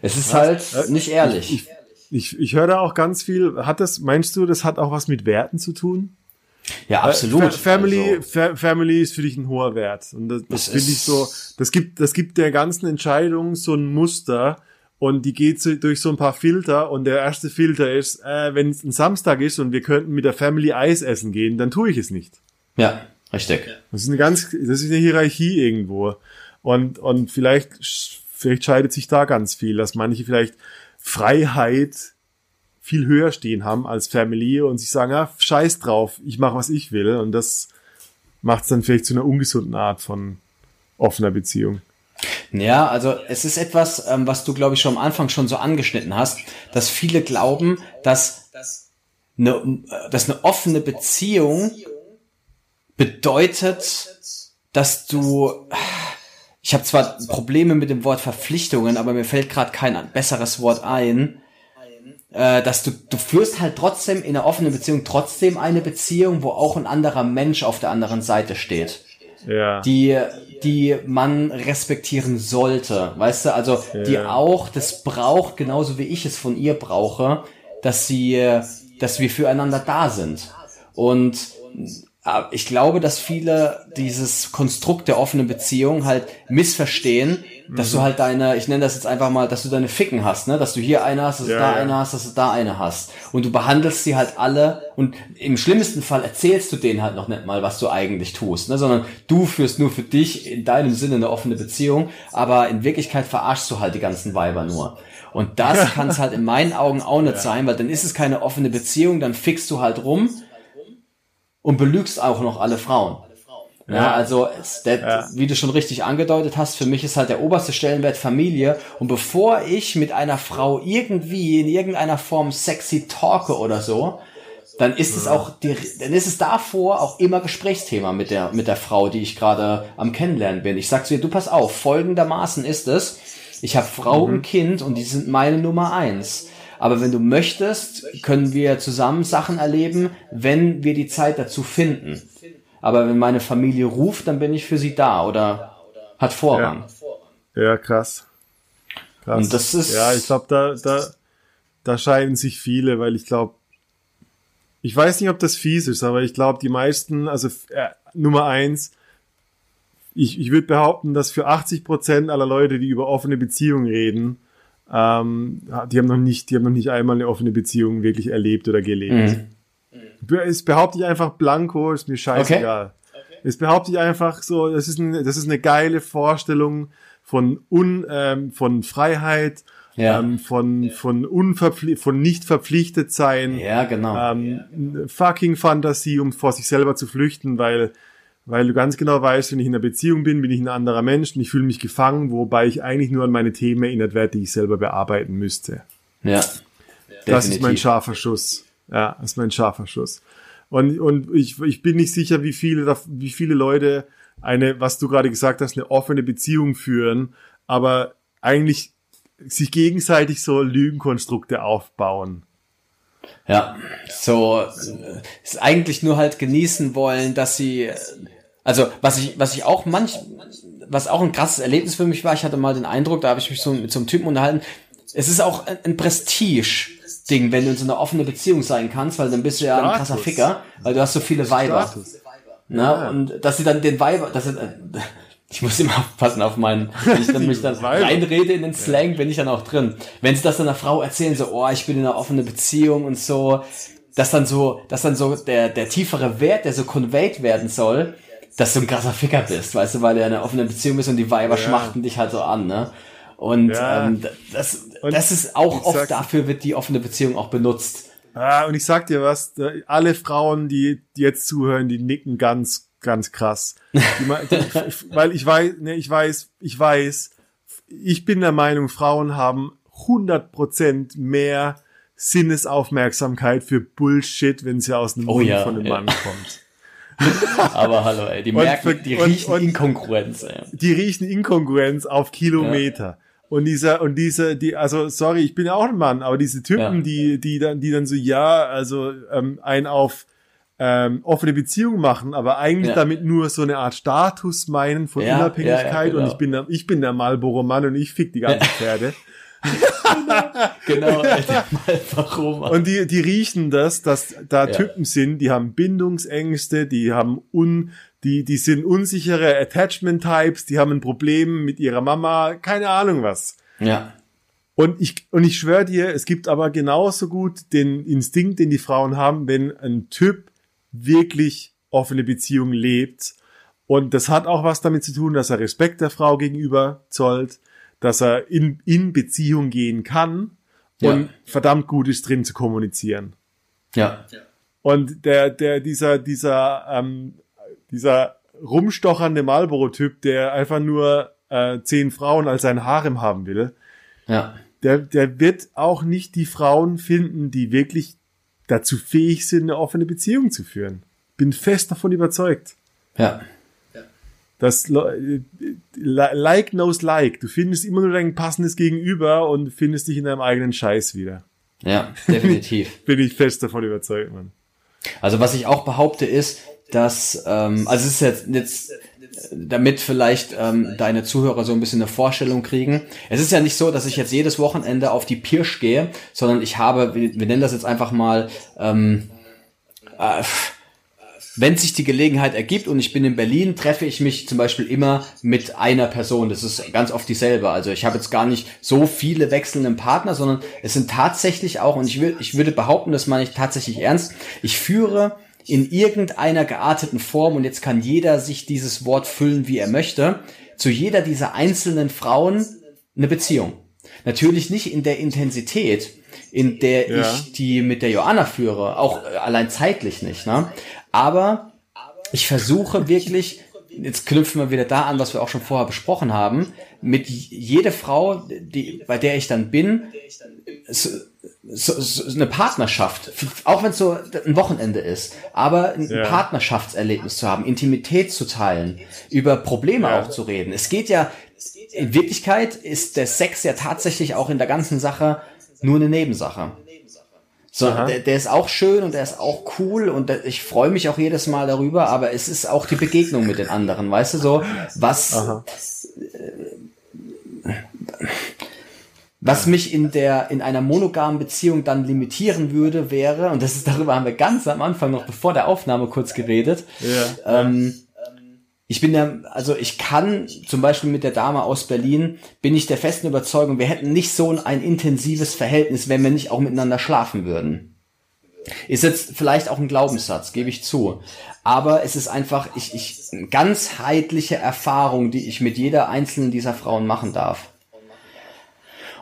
es ist halt nicht ehrlich. Ich, ich, ich höre da auch ganz viel. Hat das, meinst du, das hat auch was mit Werten zu tun? ja, absolut. Fa- Family, Also, Fa Family ist für dich ein hoher Wert. Und das, das Das finde ich ist- so, das gibt, das gibt der ganzen Entscheidung so ein Muster und die geht so durch so ein paar Filter und der erste Filter ist, äh, wenn es ein Samstag ist und wir könnten mit der Family Eis essen gehen, dann tue ich es nicht. ja, richtig. Das ist eine ganz, das ist eine Hierarchie irgendwo. Und, und vielleicht, vielleicht scheidet sich da ganz viel, dass manche vielleicht Freiheit viel höher stehen haben als Family und sich sagen, ah, scheiß drauf, ich mache, was ich will. Und das macht es dann vielleicht zu einer ungesunden Art von offener Beziehung. Ja, also es ist etwas, ähm, was du, glaube ich, schon am Anfang schon so angeschnitten hast, dass viele glauben, dass eine, dass eine offene Beziehung bedeutet, dass du ich habe zwar Probleme mit dem Wort Verpflichtungen, aber mir fällt gerade kein besseres Wort ein, äh, dass du du führst halt trotzdem in einer offenen Beziehung trotzdem eine Beziehung, wo auch ein anderer Mensch auf der anderen Seite steht Ja. die, die man respektieren sollte. Weißt du, also die Ja. auch das braucht, genauso wie ich es von ihr brauche, dass sie, dass wir füreinander da sind. Und äh, ich glaube, dass viele dieses Konstrukt der offenen Beziehung halt missverstehen, dass Mhm. du halt deine, ich nenne das jetzt einfach mal, dass du deine Ficken hast, ne? Dass du hier eine hast, dass du Ja, da ja. eine hast, dass du da eine hast. Und du behandelst sie halt alle und im schlimmsten Fall erzählst du denen halt noch nicht mal, was du eigentlich tust, ne? Sondern du führst nur für dich in deinem Sinne eine offene Beziehung, aber in Wirklichkeit verarschst du halt die ganzen Weiber nur. Und das kann es halt in meinen Augen auch nicht sein, weil dann ist es keine offene Beziehung, dann fickst du halt rum und belügst auch noch alle Frauen. Ja, also der, Ja. wie du schon richtig angedeutet hast, für mich ist halt der oberste Stellenwert Familie. Und bevor ich mit einer Frau irgendwie in irgendeiner Form sexy talke oder so, dann ist es auch, die, dann ist es davor auch immer Gesprächsthema mit der, mit der Frau, die ich gerade am Kennenlernen bin. Ich sag's dir, du pass auf, folgendermaßen ist es. Ich habe Frau und Kind und die sind meine Nummer eins. Aber wenn du möchtest, können wir zusammen Sachen erleben, wenn wir die Zeit dazu finden. Aber wenn meine Familie ruft, dann bin ich für sie da oder hat Vorrang. Ja, krass. krass. Und das ist- Ja, ich glaube, da, da, da scheiden sich viele, weil ich glaube, ich weiß nicht, ob das fies ist, aber ich glaube, die meisten, also äh, Nummer eins, ich, ich würde behaupten, dass für 80 Prozent aller Leute, die über offene Beziehungen reden, ähm, die haben noch nicht, die haben noch nicht einmal eine offene Beziehung wirklich erlebt oder gelebt. Es behaupte ich einfach blanko, ist mir scheißegal. Es behaupte ich einfach so, das ist, ein, das ist eine geile Vorstellung von, un, ähm, von Freiheit, Ja. ähm, von, von, unverpfli von nicht verpflichtet sein, Ja, genau. ähm, eine fucking Fantasie, um vor sich selber zu flüchten, weil, weil du ganz genau weißt, wenn ich in einer Beziehung bin, bin ich ein anderer Mensch und ich fühle mich gefangen, wobei ich eigentlich nur an meine Themen erinnert werde, die ich selber bearbeiten müsste. ja. Das ist mein Definitiv. scharfer Schuss. Ja, das ist mein scharfer Schuss. Und, und ich, ich bin nicht sicher, wie viele, wie viele Leute eine, was du gerade gesagt hast, eine offene Beziehung führen, aber eigentlich sich gegenseitig so Lügenkonstrukte aufbauen. Ja, so äh, ist eigentlich nur halt genießen wollen, dass sie äh, also was ich was ich auch manch was auch ein krasses Erlebnis für mich war, ich hatte mal den Eindruck, da habe ich mich so mit so einem Typen unterhalten. Es ist auch ein, ein Prestige Ding, wenn du in so einer offenen Beziehung sein kannst, weil dann bist du ja ein krasser. Ficker, weil du hast so viele Weiber. Ne? Ja. Und dass sie dann den Weiber, dass sie, ich muss immer aufpassen auf meinen, wenn ich dann mich dann reinrede in den Slang, bin ich dann auch drin. Wenn sie das dann einer Frau erzählen, so, oh, ich bin in einer offenen Beziehung und so, dass dann so, dass dann so der, der tiefere Wert, der so conveyed werden soll, dass du ein krasser Ficker bist, weißt du, weil du in einer offenen Beziehung bist und die Weiber schmachten dich halt so an, ne? Und Ja. ähm, das, Und das ist auch oft sag- dafür wird die offene Beziehung auch benutzt. Ah, und ich sag dir was, alle Frauen, die, die jetzt zuhören, die nicken ganz, ganz krass. Die, die, weil ich weiß, ne, ich weiß, ich weiß, ich bin der Meinung, Frauen haben 100% mehr Sinnesaufmerksamkeit für Bullshit, wenn sie aus dem Oh Mund ja, von einem ja. Mann kommt. Aber hallo, ey, die merken, für- die riechen und- Inkongruenz, ey. Die riechen Inkongruenz auf Kilometer. Und dieser, und diese, die, also, sorry, ich bin ja auch ein Mann, aber diese Typen, Ja. die, die dann, die dann so, ja, also, ähm, ein auf, ähm, offene Beziehung machen, aber eigentlich Ja. damit nur so eine Art Status meinen von Ja, Unabhängigkeit ja, ja, genau. und ich bin der, ich bin der Marlboro Mann und ich fick die ganzen Pferde. Genau, Alter, warum? Und die, die riechen das, dass da Ja. Typen sind, die haben Bindungsängste, die haben un, die, die sind unsichere Attachment Types, die haben ein Problem mit ihrer Mama, keine Ahnung was. ja, Und ich, und ich schwöre dir, es gibt aber genauso gut den Instinkt, den die Frauen haben, wenn ein Typ wirklich offene Beziehungen lebt. Und das hat auch was damit zu tun, dass er Respekt der Frau gegenüber zollt, dass er in, in Beziehung gehen kann Ja. und verdammt gut ist drin zu kommunizieren. ja, Und der, der, dieser, dieser, ähm, dieser rumstochernde Marlboro-Typ, der einfach nur äh, zehn Frauen als sein Harem haben will, ja, der, der wird auch nicht die Frauen finden, die wirklich dazu fähig sind, eine offene Beziehung zu führen. Bin fest davon überzeugt. ja, Das Le- Like knows like. Du findest immer nur dein passendes Gegenüber und findest dich in deinem eigenen Scheiß wieder. ja, definitiv. Bin ich fest davon überzeugt, Mann. Also was ich auch behaupte ist, dass, ähm, also es ist jetzt, jetzt damit vielleicht ähm, deine Zuhörer so ein bisschen eine Vorstellung kriegen. Es ist ja nicht so, dass ich jetzt jedes Wochenende auf die Pirsch gehe, sondern ich habe, wir, wir nennen das jetzt einfach mal, ähm, äh, wenn sich die Gelegenheit ergibt und ich bin in Berlin, treffe ich mich zum Beispiel immer mit einer Person. Das ist ganz oft dieselbe. Also ich habe jetzt gar nicht so viele wechselnde Partner, sondern es sind tatsächlich auch, und ich, will, ich würde behaupten, das meine ich tatsächlich ernst, ich führe in irgendeiner gearteten Form, und jetzt kann jeder sich dieses Wort füllen, wie er möchte, zu jeder dieser einzelnen Frauen eine Beziehung. Natürlich nicht in der Intensität, in der Ja. ich die mit der Joanna führe, auch äh, allein zeitlich nicht, ne? Aber ich versuche wirklich, jetzt knüpfen wir wieder da an, was wir auch schon vorher besprochen haben, mit jede Frau, die, bei der ich dann bin, so, so, so eine Partnerschaft, auch wenn es so ein Wochenende ist, aber ein Ja. Partnerschaftserlebnis zu haben, Intimität zu teilen, über Probleme Ja. auch zu reden. Es geht ja, in Wirklichkeit ist der Sex ja tatsächlich auch in der ganzen Sache nur eine Nebensache. So, der, der ist auch schön und der ist auch cool und der, ich freue mich auch jedes Mal darüber, aber es ist auch die Begegnung mit den anderen, weißt du so, was Aha. was mich in der in einer monogamen Beziehung dann limitieren würde, wäre und das ist darüber haben wir ganz am Anfang noch bevor der Aufnahme kurz geredet. Ja. Ähm, ich bin der, also ich kann zum Beispiel mit der Dame aus Berlin, bin ich der festen Überzeugung, wir hätten nicht so ein intensives Verhältnis, wenn wir nicht auch miteinander schlafen würden. Ist jetzt vielleicht auch ein Glaubenssatz, gebe ich zu. Aber es ist einfach, ich, ich, ganzheitliche Erfahrung, die ich mit jeder einzelnen dieser Frauen machen darf.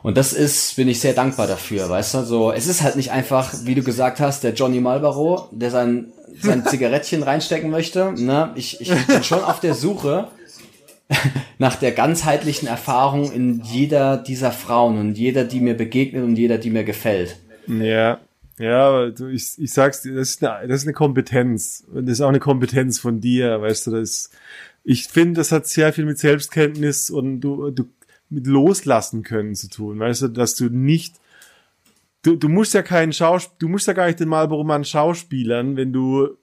Und das ist, bin ich sehr dankbar dafür, weißt du, so, es ist halt nicht einfach, wie du gesagt hast, der Johnny Marlboro, der sein, sein Zigarettchen reinstecken möchte, ne, ich, ich bin schon auf der Suche nach der ganzheitlichen Erfahrung in jeder dieser Frauen und jeder, die mir begegnet und jeder, die mir gefällt. Ja, ja, aber du, ich, ich sag's dir, das ist, eine, das ist eine Kompetenz. Und das ist auch eine Kompetenz von dir, weißt du, das ich finde, das hat sehr viel mit Selbstkenntnis und du, du mit loslassen können zu tun, weißt du, dass du nicht du, du musst ja keinen Schaus du musst ja gar nicht den Marlboro Mann schauspielern, wenn du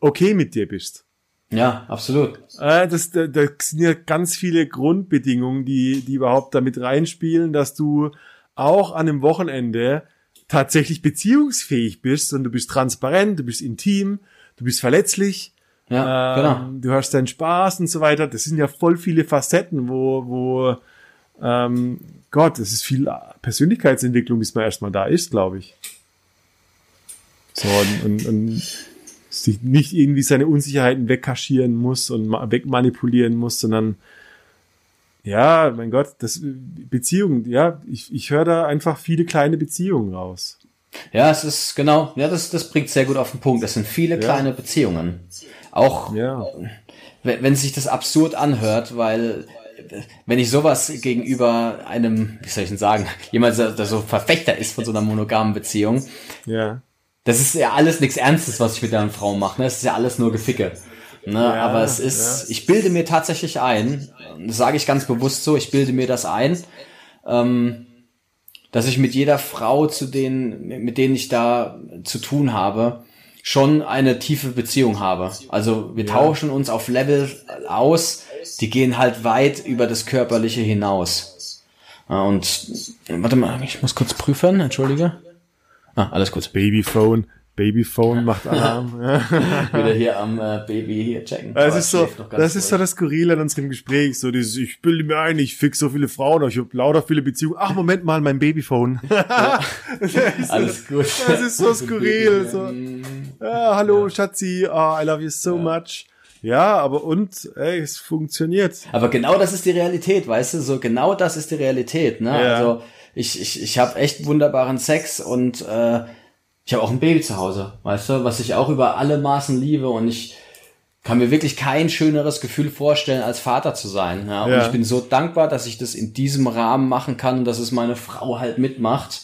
okay mit dir bist. Ja, absolut. Äh, das, da, da sind ja ganz viele Grundbedingungen, die, die überhaupt damit reinspielen, dass du auch an einem Wochenende tatsächlich beziehungsfähig bist und du bist transparent, du bist intim, du bist verletzlich, Ja, ähm, genau. du hast deinen Spaß und so weiter. Das sind ja voll viele Facetten, wo, wo ähm, Gott, das ist viel Persönlichkeitsentwicklung, bis man erstmal da ist, glaube ich. So, und, und, und sich nicht irgendwie seine Unsicherheiten wegkaschieren muss und ma- wegmanipulieren muss, sondern ja, mein Gott, das Beziehungen, ja, ich, ich höre da einfach viele kleine Beziehungen raus. Ja, es ist genau, ja, das, das bringt sehr gut auf den Punkt. Das sind viele kleine Beziehungen. Auch Ja. wenn, wenn sich das absurd anhört, weil äh, wenn ich sowas gegenüber einem, wie soll ich denn sagen, jemand, der so Verfechter ist von so einer monogamen Beziehung, Ja. das ist ja alles nichts Ernstes, was ich mit einer Frau mache. Ne? Das ist ja alles nur Geficke. Ne? Aber es ist, ich bilde mir tatsächlich ein, das sage ich ganz bewusst so, ich bilde mir das ein, ähm, dass ich mit jeder Frau, zu denen, mit denen ich da zu tun habe, schon eine tiefe Beziehung habe. Also wir tauschen uns auf Level aus, die gehen halt weit über das Körperliche hinaus. Ja, Und warte mal, ich muss kurz prüfen, entschuldige. Ah, alles gut. Babyphone. Babyphone macht Alarm. ja. Wieder hier am äh, Baby hier checken. Das ist so, noch ganz das ist so das Skurrile an unserem Gespräch. So dieses, ich bilde mir ein, ich fix so viele Frauen, ich habe lauter viele Beziehungen. Ach, Moment mal, mein Babyphone. Alles gut. Das ist so skurril. So. Ja, hallo, Schatzi, oh, I love you so much. Ja, aber und, ey, es funktioniert. Aber genau das ist die Realität, weißt du? So genau das ist die Realität. Ne? Ja. Also ich ich ich habe echt wunderbaren Sex und äh, ich habe auch ein Baby zu Hause, weißt du, was ich auch über alle Maßen liebe und ich kann mir wirklich kein schöneres Gefühl vorstellen, als Vater zu sein. Ja? Und Ja. ich bin so dankbar, dass ich das in diesem Rahmen machen kann und dass es meine Frau halt mitmacht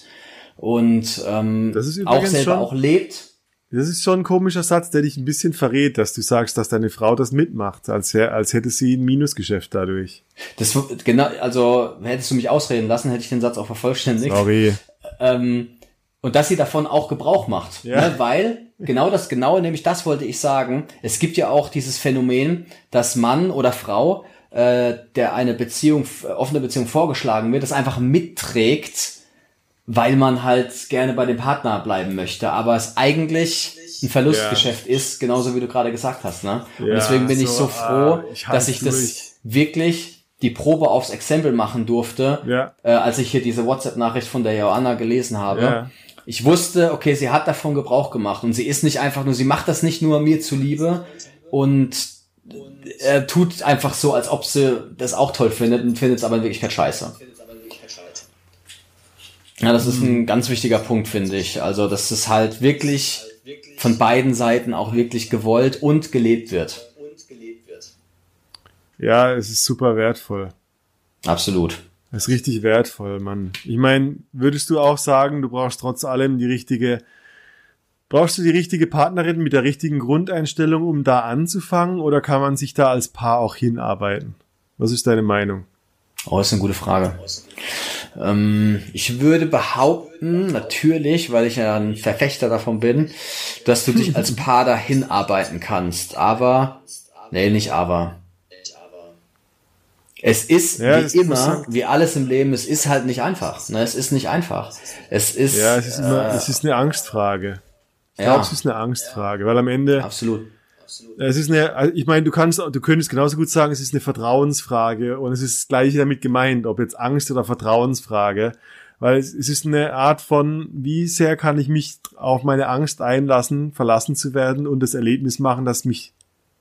und ähm, auch selber schon- auch lebt. Das ist schon ein komischer Satz, der dich ein bisschen verrät, dass du sagst, dass deine Frau das mitmacht, als, als hätte sie ein Minusgeschäft dadurch. Das genau, also hättest du mich ausreden lassen, hätte ich den Satz auch vervollständigt. Sorry. Ähm, und dass sie davon auch Gebrauch macht. Ja. Ne? Weil, genau das Genaue, nämlich das wollte ich sagen, es gibt ja auch dieses Phänomen, dass Mann oder Frau, äh, der eine Beziehung, offene Beziehung vorgeschlagen wird, das einfach mitträgt, weil man halt gerne bei dem Partner bleiben möchte, aber es eigentlich ein Verlustgeschäft ist, genauso wie du gerade gesagt hast. Ne? Und Ja, deswegen bin ich so, so froh, ah, ich dass ich das durch. wirklich die Probe aufs Exempel machen durfte, Ja. äh, als ich hier diese WhatsApp-Nachricht von der Joanna gelesen habe. Ja. Ich wusste, okay, sie hat davon Gebrauch gemacht und sie ist nicht einfach nur, sie macht das nicht nur mir zuliebe und äh, tut einfach so, als ob sie das auch toll findet und findet es aber in Wirklichkeit scheiße. Ja, das ist ein ganz wichtiger Punkt, finde ich. Also, dass es halt wirklich von beiden Seiten auch wirklich gewollt und gelebt wird. Ja, es ist super wertvoll. Absolut. Das ist richtig wertvoll, Mann. Ich meine, würdest du auch sagen, du brauchst trotz allem die richtige, brauchst du die richtige Partnerin mit der richtigen Grundeinstellung, um da anzufangen, oder kann man sich da als Paar auch hinarbeiten? Was ist deine Meinung? Oh, ist eine gute Frage. Ähm, ich würde behaupten, natürlich, weil ich ja ein Verfechter davon bin, dass du dich als Paar dahin arbeiten kannst. Aber, nee, nicht aber. Es ist Ja, wie immer, wie alles im Leben, es ist halt nicht einfach. Ne? Es ist nicht einfach. Es ist, Ja, es ist immer, äh, es ist eine Angstfrage. Ich ja, glaube, es ist eine Angstfrage, weil am Ende, absolut. Es ist eine, also ich meine, du kannst, du könntest genauso gut sagen, es ist eine Vertrauensfrage und es ist das gleiche damit gemeint, ob jetzt Angst oder Vertrauensfrage, weil es, es ist eine Art von, wie sehr kann ich mich auf meine Angst einlassen, verlassen zu werden und das Erlebnis machen, dass mich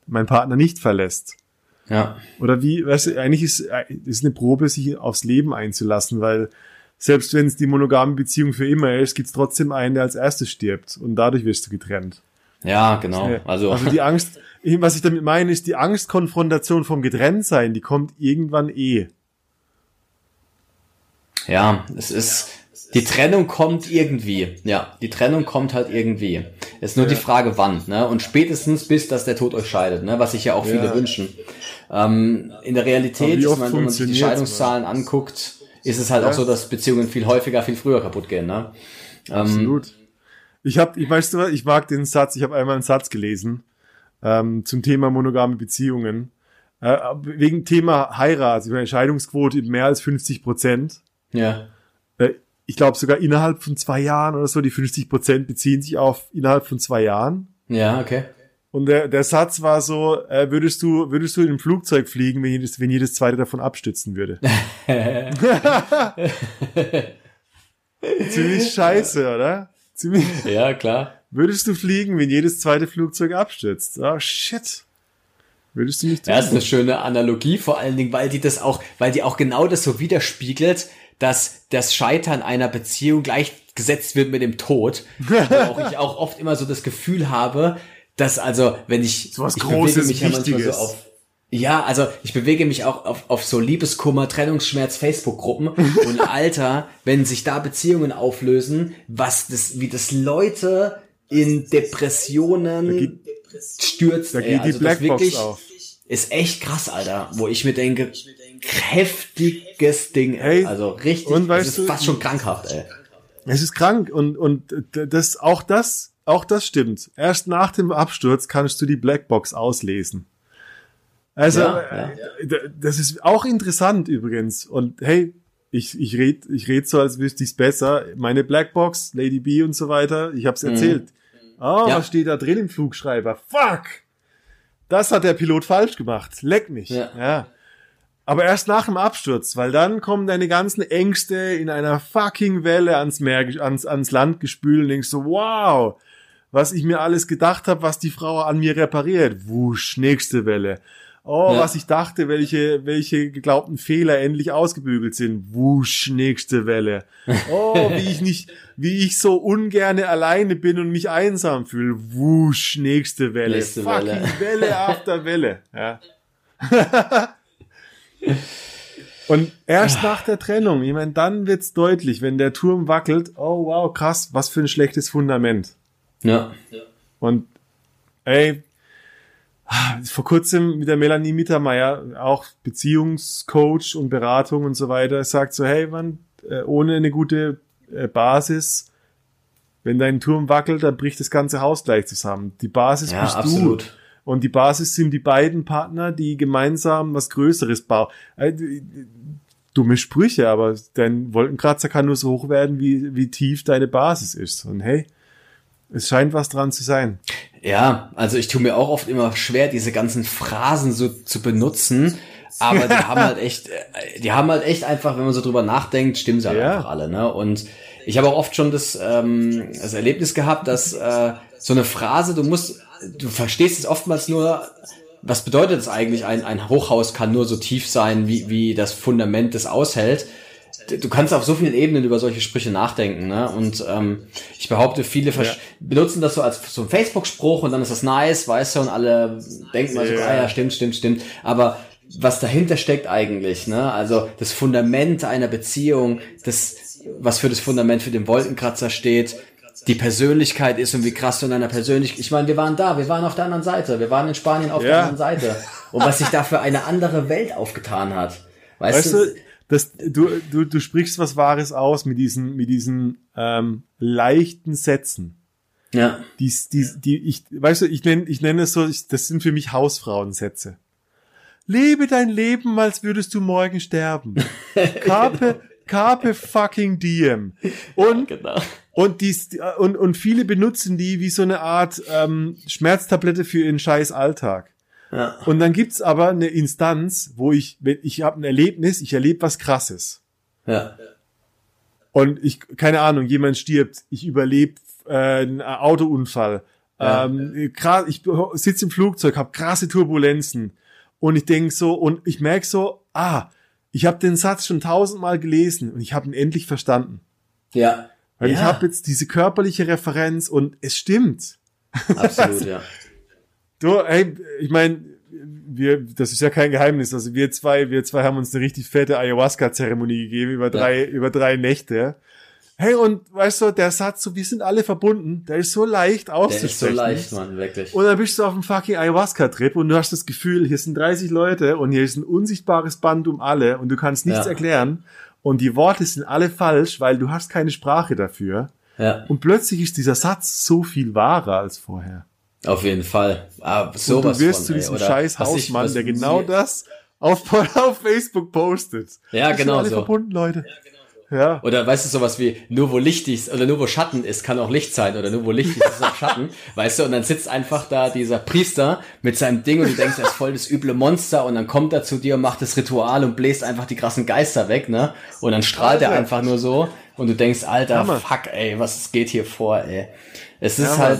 mein Partner nicht verlässt. Ja, Oder wie, weißt du, eigentlich ist, ist eine Probe, sich aufs Leben einzulassen, weil selbst wenn es die monogame Beziehung für immer ist, gibt's trotzdem einen, der als erstes stirbt und dadurch wirst du getrennt. Ja, genau. Also, also die Angst, was ich damit meine, ist die Angstkonfrontation vom Getrenntsein, die kommt irgendwann eh. Ja, es ist, die Trennung kommt irgendwie. Ja, die Trennung kommt halt irgendwie. Es ist nur die Frage, wann, ne? Und spätestens bis, dass der Tod euch scheidet, ne? Was sich ja auch viele Ja. wünschen. Ähm, in der Realität, ist man, wenn man sich die Scheidungszahlen anguckt, ist es halt auch so, dass Beziehungen viel häufiger, viel früher kaputt gehen, ne? Ähm, Absolut. Ich habe, ich weißt du was, ich mag den Satz, ich habe einmal einen Satz gelesen ähm, zum Thema monogame Beziehungen. Äh, wegen Thema Heirat, über Scheidungsquote mehr als 50 Prozent. ja. Äh, ich glaube sogar innerhalb von zwei Jahren oder so, die 50 Prozent beziehen sich auf innerhalb von zwei Jahren. Ja, okay. Und der, der Satz war so, äh, würdest du, würdest du in ein Flugzeug fliegen, wenn jedes, wenn jedes zweite davon abstützen würde? Ziemlich scheiße, oder? Ziemlich, Ja, klar. würdest du fliegen, wenn jedes zweite Flugzeug abstürzt? Oh, shit. Würdest du nicht? Ja, ist eine schöne Analogie, vor allen Dingen, weil die das auch, weil die auch genau das so widerspiegelt, dass das Scheitern einer Beziehung gleichgesetzt wird mit dem Tod. Auch ich auch oft immer so das Gefühl habe, dass also, wenn ich, So was ich Großes, bewege mich ja manchmal so auf ja, also ich bewege mich auch auf, auf so Liebeskummer, Trennungsschmerz, Facebook-Gruppen und Alter, wenn sich da Beziehungen auflösen, was das, wie das Leute in Depressionen stürzt. da ey. geht die Also das Blackbox wirklich auf. Ist echt krass, Alter, wo ich mir denke, heftiges Ding, ey. Also richtig, und das weißt ist du- fast schon krankhaft, ey. Es ist krank und, und das, auch das auch das stimmt. Erst nach dem Absturz kannst du die Blackbox auslesen. Also, Ja, äh, d- das ist auch interessant übrigens. Und hey, ich, ich red, ich red so, als wüsste ich's besser. Meine Blackbox, Lady B und so weiter, ich hab's erzählt. Oh, Ja. was steht da drin im Flugschreiber? Fuck! Das hat der Pilot falsch gemacht. Leck mich. Ja. ja. Aber erst nach dem Absturz, weil dann kommen deine ganzen Ängste in einer fucking Welle ans Meer, ans, ans Land gespült und denkst so, wow, was ich mir alles gedacht habe, was die Frau an mir repariert. Wusch, nächste Welle. Oh, Ja. was ich dachte, welche, welche geglaubten Fehler endlich ausgebügelt sind. Wusch, nächste Welle. Oh, wie ich nicht, wie ich so ungerne alleine bin und mich einsam fühle. Wusch, nächste Welle. Nächste Fucking Welle. Welle after Welle. Ja. Und erst nach der Trennung, ich meine, dann wird's deutlich, wenn der Turm wackelt, oh wow, krass, was für ein schlechtes Fundament. Ja. Und ey, vor kurzem mit der Melanie Mittermeier, auch Beziehungscoach und Beratung und so weiter, sagt so, hey man, äh, ohne eine gute äh, Basis, wenn dein Turm wackelt, dann bricht das ganze Haus gleich zusammen. Die Basis Ja, bist absolut. du. Und die Basis sind die beiden Partner, die gemeinsam was Größeres bauen. Äh, dumme Sprüche, aber dein Wolkenkratzer kann nur so hoch werden, wie, wie tief deine Basis ist. Und hey, es scheint was dran zu sein. Ja, also ich tue mir auch oft immer schwer, diese ganzen Phrasen so zu benutzen. Aber die haben halt echt, äh, die haben halt echt einfach, wenn man so drüber nachdenkt, stimmen sie halt Ja. einfach alle, ne? Und ich habe auch oft schon das, ähm, das Erlebnis gehabt, dass äh, so eine Phrase, du musst, du verstehst es oftmals nur, was bedeutet es eigentlich, ein, ein Hochhaus kann nur so tief sein, wie, wie das Fundament das aushält. Du kannst auf so vielen Ebenen über solche Sprüche nachdenken, ne? Und ähm, ich behaupte, viele Ja. benutzen das so als so ein Facebook-Spruch und dann ist das nice, weißt du, und alle denken mal so, ah ja, stimmt, stimmt, stimmt. Aber was dahinter steckt eigentlich, ne? Also das Fundament einer Beziehung, das, was für das Fundament für den Wolkenkratzer steht, die Persönlichkeit ist und wie krass du in deiner Persönlichkeit. Ich meine, wir waren da, wir waren auf der anderen Seite, wir waren in Spanien auf der Ja. anderen Seite. Und was sich da für eine andere Welt aufgetan hat. Weißt, Weißt du, das, du, du, du sprichst was Wahres aus mit diesen, mit diesen ähm, leichten Sätzen. Ja. Die, die, die, ich, weißt du, ich nenne, ich nenne es so, ich, das sind für mich Hausfrauensätze. Lebe dein Leben, als würdest du morgen sterben. Carpe, carpe fucking diem. Und Genau. Und, dies, und, und viele benutzen die wie so eine Art ähm, Schmerztablette für ihren scheiß Alltag. Ja. Und dann gibt's aber eine Instanz, wo ich, wenn ich habe ein Erlebnis, ich erlebe was Krasses. Ja. Und ich, keine Ahnung, jemand stirbt, ich überlebe äh, einen Autounfall. Ja. Ähm, gra- ich sitze im Flugzeug, habe krasse Turbulenzen. Und ich denk so, und ich merk so, ah, ich habe den Satz schon tausendmal gelesen und ich habe ihn endlich verstanden. Ja. Weil ich Ja. habe jetzt diese körperliche Referenz und es stimmt. Absolut, ja. Du, ey, ich meine, wir, das ist ja kein Geheimnis. Also wir zwei, wir zwei haben uns eine richtig fette Ayahuasca-Zeremonie gegeben über drei, über drei Nächte. Hey, und weißt du, der Satz so, wir sind alle verbunden, der ist so leicht Der auszusprechen. ist so leicht, Mann, wirklich. Und dann bist du auf dem fucking Ayahuasca-Trip und du hast das Gefühl, hier sind 30 Leute und hier ist ein unsichtbares Band um alle und du kannst nichts Ja. erklären. Und die Worte sind alle falsch, weil du hast keine Sprache dafür. Ja, Und plötzlich ist dieser Satz so viel wahrer als vorher. Auf jeden Fall. Aber Und sowas du wirst von, zu ey, diesem oder scheiß Hausmann, der genau wir- das auf, auf Facebook postet. Ja, sind genau alle so. verbunden, Leute. Ja, Oder weißt du, sowas wie, nur wo Licht ist, oder nur wo Schatten ist, kann auch Licht sein, oder nur wo Licht ist, ist auch Schatten, weißt du, und dann sitzt einfach da dieser Priester mit seinem Ding und du denkst, er ist voll das üble Monster und dann kommt er zu dir und macht das Ritual und bläst einfach die krassen Geister weg, ne, und dann strahlt er einfach nur so und du denkst, Alter, Hammer. fuck, ey, was geht hier vor, ey. Es ist Ja, halt.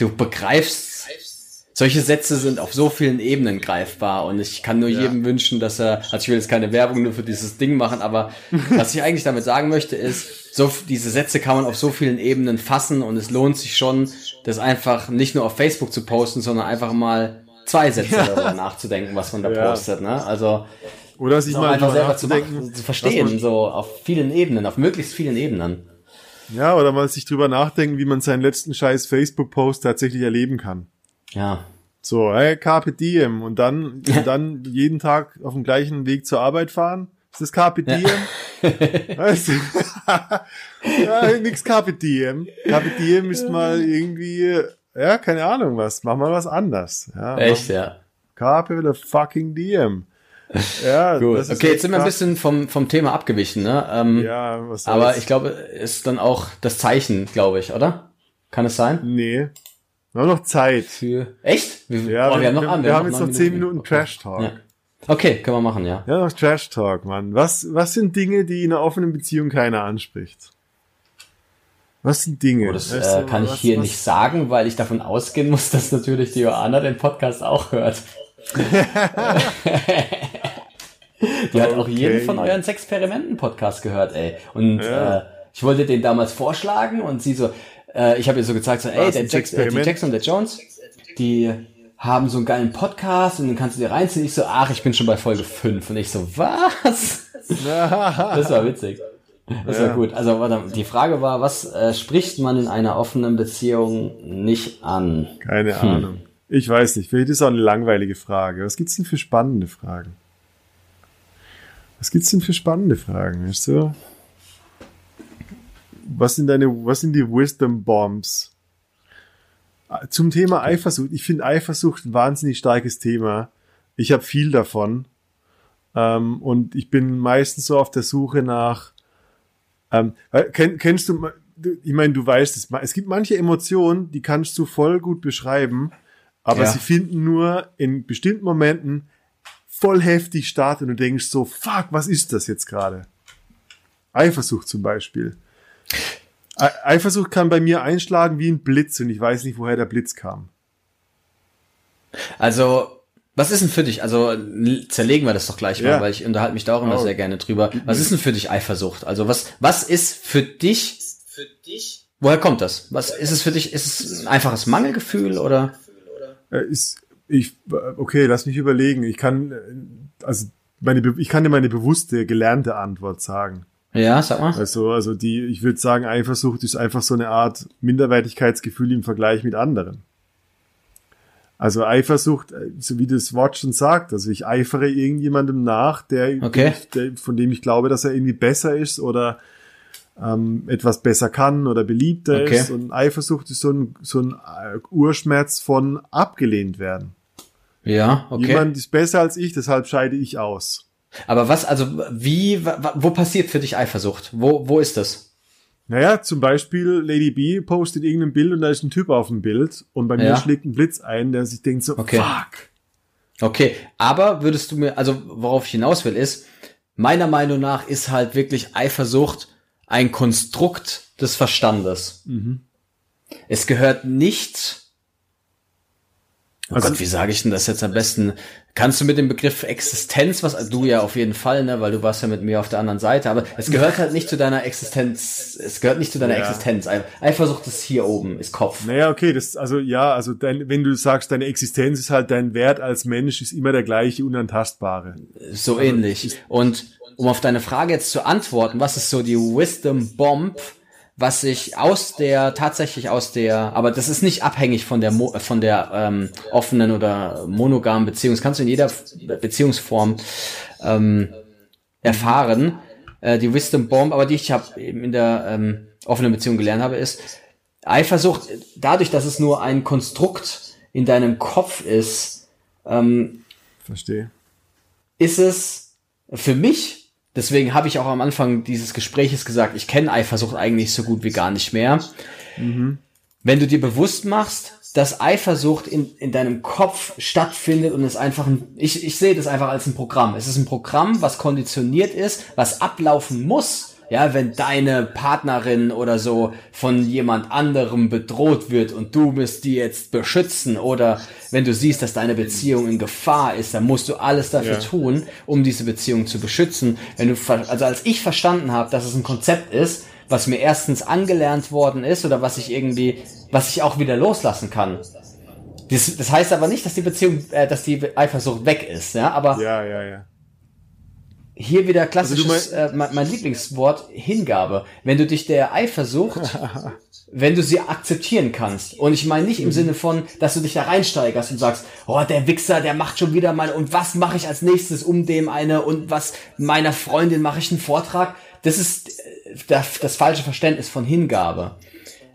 Du begreifst, solche Sätze sind auf so vielen Ebenen greifbar und ich kann nur Ja. jedem wünschen, dass er, also ich will jetzt keine Werbung nur für dieses Ding machen, aber was ich eigentlich damit sagen möchte ist, so diese Sätze kann man auf so vielen Ebenen fassen und es lohnt sich schon, das einfach nicht nur auf Facebook zu posten, sondern einfach mal zwei Sätze darüber nachzudenken, was man da Ja. postet, ne? Also oder sich mal einfach selber zu, machen, zu verstehen, so auf vielen Ebenen, auf möglichst vielen Ebenen. Ja, oder mal sich drüber nachdenken, wie man seinen letzten scheiß Facebook-Post tatsächlich erleben kann. Ja, So, hey, Carpe Diem und dann, und dann jeden Tag auf dem gleichen Weg zur Arbeit fahren. Ist das Carpe Diem? weißt du? ja, nix Carpe Diem. Carpe Diem ist mal irgendwie, ja, keine Ahnung was. Mach mal was anders. Ja, Echt, ja. Carpe the fucking Diem. Ja, Gut. Okay, jetzt sind wir ein bisschen vom, vom Thema abgewichen, ne? Ähm, Ja, was aber soll's. ich glaube, ist dann auch das Zeichen, glaube ich, oder? Kann es sein? Nee. Wir haben noch Zeit. Für. Echt? Wir, Ja, oh, wir, wir haben noch wir, an. wir haben jetzt neun noch 10 Minuten Okay. Trash Talk. Ja. Okay, können wir machen, ja. Ja, noch Trash Talk, Mann. Was, was sind Dinge, die in einer offenen Beziehung keiner anspricht? Was sind Dinge? Oh, das Weißt äh, du, kann ich was- hier was- nicht sagen, weil ich davon ausgehen muss, dass natürlich die Joanna den Podcast auch hört. die hat auch Okay. jeden von euren Sexperimenten-Podcast gehört, ey. Und Ja. äh, ich wollte den damals vorschlagen und sie so, äh, ich habe ihr so gezeigt, so, ey, der Jack, äh, die? Jackson und der Jones, die haben so einen geilen Podcast und den kannst du dir reinziehen. Ich so, ach, ich bin schon bei Folge 5. Und ich so, was? Das war witzig. Das war Ja. gut. Also warte, die Frage war, was äh, spricht man in einer offenen Beziehung nicht an? Keine Hm. Ahnung. Ich weiß nicht. Vielleicht ist auch eine langweilige Frage. Was gibt's denn für spannende Fragen? Was gibt's denn für spannende Fragen? Weißt du? Was sind deine, was sind die Wisdom Bombs? Zum Thema Eifersucht. Ich finde Eifersucht ein wahnsinnig starkes Thema. Ich habe viel davon. Ähm, und ich bin meistens so auf der Suche nach, ähm, kenn, kennst du, ich meine, du weißt es, es gibt manche Emotionen, die kannst du voll gut beschreiben, aber Ja. sie finden nur in bestimmten Momenten voll heftig statt und du denkst so, fuck, was ist das jetzt gerade? Eifersucht zum Beispiel. Eifersucht kann bei mir einschlagen wie ein Blitz und ich weiß nicht, woher der Blitz kam. Also, was ist denn für dich? Also zerlegen wir das doch gleich mal, Ja. weil ich unterhalte mich da auch immer Oh. sehr gerne drüber. Was ist denn für dich Eifersucht? Also was, was ist für dich? Für dich? Woher kommt das? Was ist es für dich? Ist es ein einfaches Mangelgefühl oder? Äh, ist, ich, okay, lass mich überlegen. Ich kann, also meine, ich kann dir meine bewusste, gelernte Antwort sagen. Ja, sag mal. Also, also die, ich würde sagen, Eifersucht ist einfach so eine Art Minderwertigkeitsgefühl im Vergleich mit anderen. Also Eifersucht, äh, so wie das Wort schon sagt, also ich eifere irgendjemandem nach, der, Okay. der von dem ich glaube, dass er irgendwie besser ist oder ähm, etwas besser kann oder beliebter Okay. ist. Und Eifersucht ist so ein, so ein äh, Urschmerz von abgelehnt werden. Ja, okay. Jemand ist besser als ich, deshalb scheide ich aus. Aber was, also wie, wo passiert für dich Eifersucht? Wo, wo ist das? Naja, zum Beispiel Lady B postet irgendein Bild und da ist ein Typ auf dem Bild und bei mir Ja. schlägt ein Blitz ein, der sich denkt so, Okay. fuck. Okay, aber würdest du mir, also worauf ich hinaus will, ist, meiner Meinung nach ist halt wirklich Eifersucht ein Konstrukt des Verstandes. Es gehört nicht, oh Also- Gott, wie sage ich denn das jetzt am besten? Kannst du mit dem Begriff Existenz, was du ja auf jeden Fall, ne, weil du warst ja mit mir auf der anderen Seite, aber es gehört halt nicht zu deiner Existenz, es gehört nicht zu deiner Ja. Existenz. Eifersucht ist hier oben, ist Kopf. Naja, okay, das, also ja, also dein, wenn du sagst, deine Existenz ist halt dein Wert als Mensch, ist immer der gleiche, unantastbare. So ähnlich. Und um auf deine Frage jetzt zu antworten, was ist so die Wisdom Bomb, was sich aus der, tatsächlich aus der, aber das ist nicht abhängig von der, Mo, von der ähm, offenen oder monogamen Beziehung. Das kannst du in jeder Beziehungsform ähm, erfahren. Äh, die Wisdom Bomb, aber die ich habe eben in der ähm, offenen Beziehung gelernt habe, ist Eifersucht, dadurch, dass es nur ein Konstrukt in deinem Kopf ist, ähm, Verstehe. ist es für mich, deswegen habe ich auch am Anfang dieses Gespräches gesagt, ich kenne Eifersucht eigentlich so gut wie gar nicht mehr. Wenn du dir bewusst machst, dass Eifersucht in, in deinem Kopf stattfindet und es einfach ein, ich, ich sehe das einfach als ein Programm. Es ist ein Programm, was konditioniert ist, was ablaufen muss, ja, wenn deine Partnerin oder so von jemand anderem bedroht wird und du musst die jetzt beschützen oder wenn du siehst, dass deine Beziehung in Gefahr ist, dann musst du alles dafür Ja. tun, um diese Beziehung zu beschützen. Wenn du, also als ich verstanden habe, dass es ein Konzept ist, was mir erstens angelernt worden ist oder was ich irgendwie, was ich auch wieder loslassen kann. Das, das heißt aber nicht, dass die Beziehung, äh, dass die Eifersucht weg ist, ja, aber Ja, ja, ja. Hier wieder klassisches, Also äh, mein, mein Lieblingswort, Hingabe. Wenn du dich der Eifersucht, wenn du sie akzeptieren kannst. Und ich meine nicht im Sinne von, dass du dich da reinsteigerst und sagst, oh, der Wichser, der macht schon wieder mal, und was mache ich als nächstes, um dem eine, und was meiner Freundin mache ich einen Vortrag. Das ist äh, das, das falsche Verständnis von Hingabe.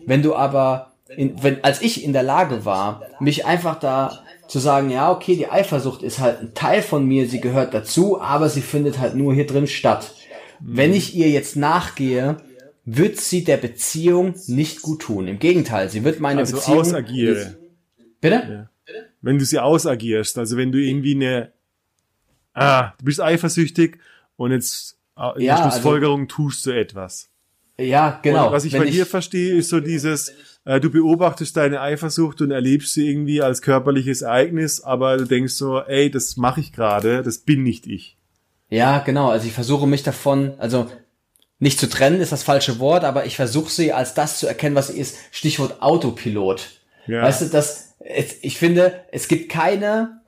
Wenn du aber, in, wenn, als ich in der Lage war, mich einfach da zu sagen, ja, okay, die Eifersucht ist halt ein Teil von mir, sie gehört dazu, aber sie findet halt nur hier drin statt. Wenn ich ihr jetzt nachgehe, wird sie der Beziehung nicht gut tun. Im Gegenteil, sie wird meine Also Beziehung. ausagiere. Bitte? Wenn du sie ausagierst, also wenn du irgendwie eine, ah, du bist eifersüchtig und jetzt äh, in Ja, der also- Schlussfolgerung tust du etwas. Ja, genau. Und was ich Wenn bei dir verstehe, ist so dieses, äh, du beobachtest deine Eifersucht und erlebst sie irgendwie als körperliches Ereignis, aber du denkst so, ey, das mache ich gerade, das bin nicht ich. Ja, genau. Also ich versuche mich davon, also nicht zu trennen ist das falsche Wort, aber ich versuche sie als das zu erkennen, was sie ist. Stichwort Autopilot. Ja. Weißt du, das, ich finde, es gibt keine,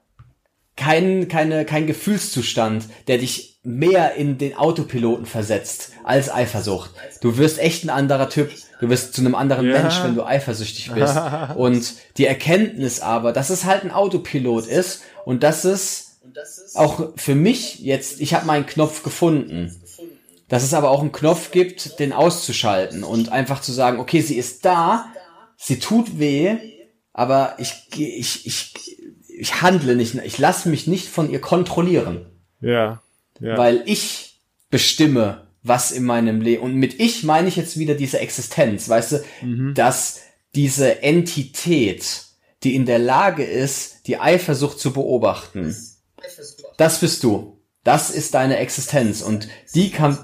kein, keine, kein Gefühlszustand, der dich mehr in den Autopiloten versetzt als Eifersucht. Du wirst echt ein anderer Typ. Du wirst zu einem anderen Ja. Mensch, wenn du eifersüchtig bist. Und die Erkenntnis aber, dass es halt ein Autopilot ist und dass es auch für mich jetzt, ich habe meinen Knopf gefunden. Dass es aber auch einen Knopf gibt, den auszuschalten und einfach zu sagen, okay, sie ist da, sie tut weh, aber ich, ich, ich, ich handle nicht, ich lasse mich nicht von ihr kontrollieren, Ja. Ja. weil ich bestimme, was in meinem Leben, und mit ich meine ich jetzt wieder diese Existenz, weißt du, Mhm. dass diese Entität, die in der Lage ist, die Eifersucht zu beobachten, das bist du. Das ist deine Existenz und die kann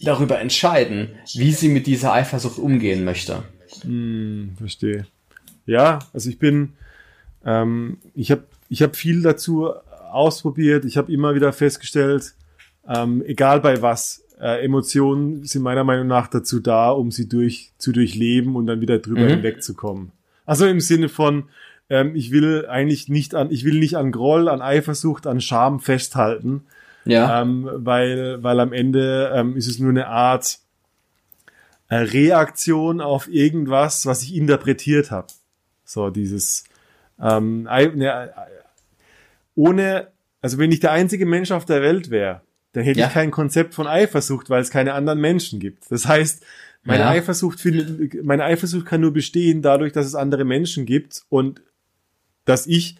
darüber entscheiden, wie sie mit dieser Eifersucht umgehen möchte. Verstehe. Ja, also ich bin, ähm, ich habe ich hab viel dazu ausprobiert. Ich habe immer wieder festgestellt, ähm, egal bei was, äh, Emotionen sind meiner Meinung nach dazu da, um sie durch zu durchleben und dann wieder drüber Mhm. hinwegzukommen. Also im Sinne von, ähm, ich will eigentlich nicht an, ich will nicht an Groll, an Eifersucht, an Scham festhalten, Ja, ähm, weil, weil am Ende ähm, ist es nur eine Art äh, Reaktion auf irgendwas, was ich interpretiert habe. So dieses ähm, ne, äh, ohne, also wenn ich der einzige Mensch auf der Welt wäre, dann hätte Ja. ich kein Konzept von Eifersucht, weil es keine anderen Menschen gibt. Das heißt, meine Ja. Eifersucht findet, meine Eifersucht kann nur bestehen dadurch, dass es andere Menschen gibt und dass ich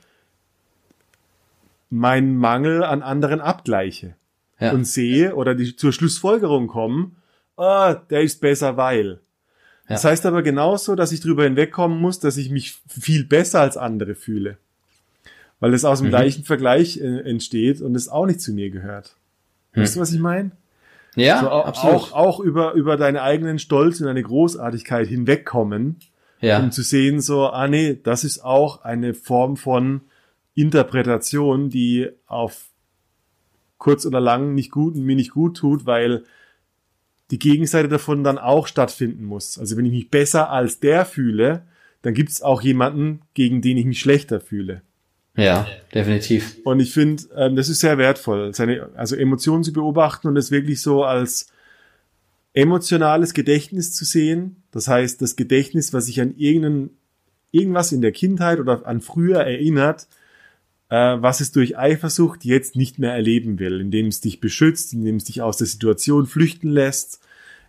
meinen Mangel an anderen abgleiche ja. und sehe oder die zur Schlussfolgerung kommen, ah, der ist besser, weil. Das heißt aber genauso, dass ich drüber hinwegkommen muss, dass ich mich viel besser als andere fühle. Weil es aus dem gleichen Vergleich äh, entsteht und es auch nicht zu mir gehört. Weißt du, was ich meine? ja, So, au- absolut. auch, auch über, über deine eigenen Stolz und deine Großartigkeit hinwegkommen, ja. um zu sehen, so, ah nee, das ist auch eine Form von Interpretation, die auf kurz oder lang nicht gut, mir nicht gut tut, weil die Gegenseite davon dann auch stattfinden muss. Also wenn ich mich besser als der fühle, dann gibt es auch jemanden, gegen den ich mich schlechter fühle. Ja, definitiv. Und ich finde, ähm, das ist sehr wertvoll, seine, also Emotionen zu beobachten und es wirklich so als emotionales Gedächtnis zu sehen. Das heißt, das Gedächtnis, was sich an irgendein, irgendwas in der Kindheit oder an früher erinnert, äh, was es durch Eifersucht jetzt nicht mehr erleben will, indem es dich beschützt, indem es dich aus der Situation flüchten lässt,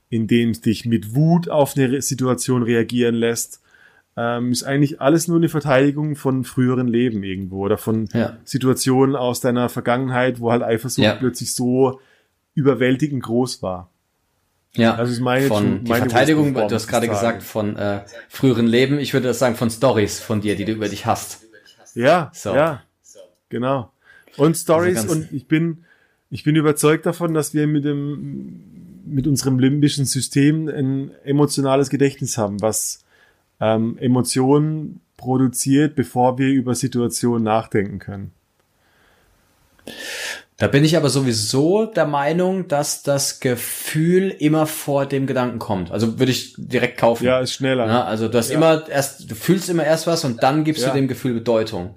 indem es dich mit Wut auf eine Situation reagieren lässt, ähm, ist eigentlich alles nur eine Verteidigung von früheren Leben irgendwo oder von Ja. Situationen aus deiner Vergangenheit, wo halt Eifersucht Ja. plötzlich so überwältigend groß war. Ja, Das ist meine- von die meine Verteidigung, Ursprungsform du hast gerade gesagt, von äh, früheren Leben. Ich würde das sagen von Stories von dir, die du über dich hast. Ja, So. ja, genau. Und Stories Also und ich bin, ich bin überzeugt davon, dass wir mit dem, mit unserem limbischen System ein emotionales Gedächtnis haben, was ähm, Emotionen produziert, bevor wir über Situationen nachdenken können. Da bin ich aber sowieso der Meinung, dass das Gefühl immer vor dem Gedanken kommt. Also würde ich direkt kaufen. Ja, ist schneller. Ja, also du hast immer erst, du fühlst immer erst was und dann gibst Ja. du dem Gefühl Bedeutung.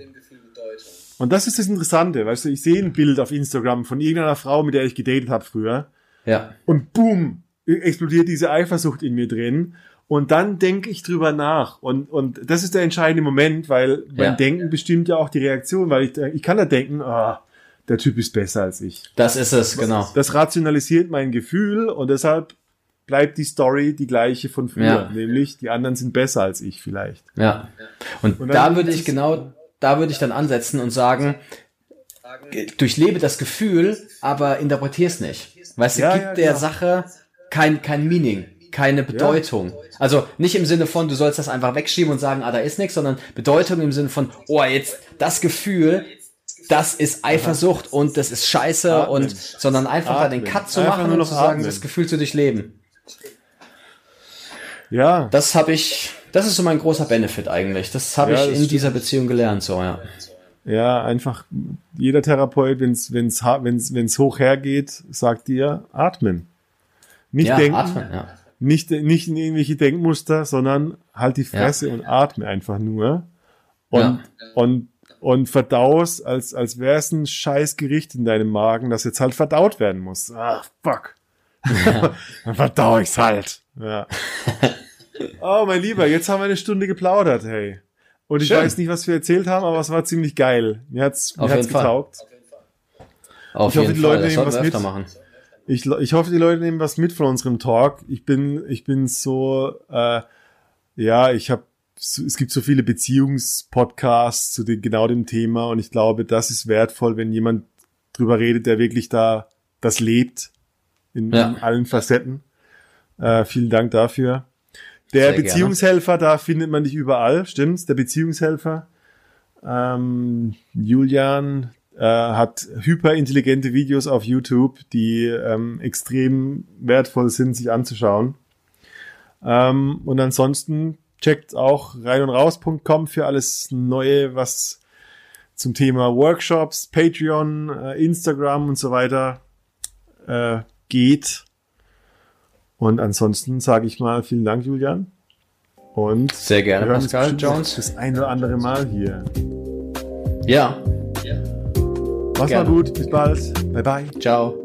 Und das ist das Interessante, weißt du, ich sehe ein Bild auf Instagram von irgendeiner Frau, mit der ich gedatet habe früher, Ja. und boom, explodiert diese Eifersucht in mir drin. Und dann denke ich drüber nach. Und, und das ist der entscheidende Moment, weil mein Ja. Denken bestimmt ja auch die Reaktion, weil ich, ich kann da denken, ah, der Typ ist besser als ich. Das ist es, genau. Das rationalisiert mein Gefühl und deshalb bleibt die Story die gleiche von früher. Ja. Nämlich, die anderen sind besser als ich vielleicht. Ja. Und, Und da würde ich genau, da würde ich dann ansetzen und sagen, durchlebe das Gefühl, aber interpretier es nicht. Weißt du, Ja, gib ja, der. Sache kein, kein Meaning, keine Bedeutung. Also nicht im Sinne von, du sollst das einfach wegschieben und sagen, ah, da ist nichts, sondern Bedeutung im Sinne von, oh, jetzt das Gefühl, das ist Eifersucht und das ist scheiße Atmen. und, sondern einfach da den Atmen. Cut zu Einfach machen nur und noch zu sagen, atmen. das Gefühl zu durchleben. Ja, Das habe ich, das ist so mein großer Benefit eigentlich. Das habe Ja, ich das in stimmt. dieser Beziehung gelernt, so, ja. ja, einfach jeder Therapeut, wenn es wenn's, ha- wenn's, wenn's hoch hergeht, sagt dir, atmen. Nicht Ja, denken, atmen, ja. Nicht, nicht in irgendwelche Denkmuster, sondern halt die Fresse und atme einfach nur. Und, Ja. und, und verdaus, als, als wäre es ein scheiß Gericht in deinem Magen, das jetzt halt verdaut werden muss. Ah, fuck. Dann verdau ich's halt. Ja. Oh, mein Lieber, jetzt haben wir eine Stunde geplaudert, hey. Und ich Schön. weiß nicht, was wir erzählt haben, aber es war ziemlich geil. Mir hat's, mir Auf hat's jeden Fall. getaugt. Auf Ich hoffe, jeden die Fall, Leute nehmen was mit. machen. Ich, ich hoffe, die Leute nehmen was mit von unserem Talk. Ich bin, ich bin so, äh, ja, ich habe, es gibt so viele Beziehungspodcasts zu den, genau dem Thema und ich glaube, das ist wertvoll, wenn jemand drüber redet, der wirklich da das lebt in, Ja. in allen Facetten. Äh, vielen Dank dafür. Der Sehr gerne. Beziehungshelfer, da findet man dich überall, stimmt's? Der Beziehungshelfer. Ähm, Julian äh, hat hyperintelligente Videos auf YouTube, die ähm, extrem wertvoll sind, sich anzuschauen. Ähm, und ansonsten checkt auch rein und raus.com für alles Neue, was zum Thema Workshops, Patreon, äh, Instagram und so weiter äh, geht. Und ansonsten sage ich mal vielen Dank, Julian. Und Sehr gerne, Pascal Jones. Das ein oder andere Mal hier. Ja, Mach's Gerne. mal gut, bis bald. Bye bye. ciao.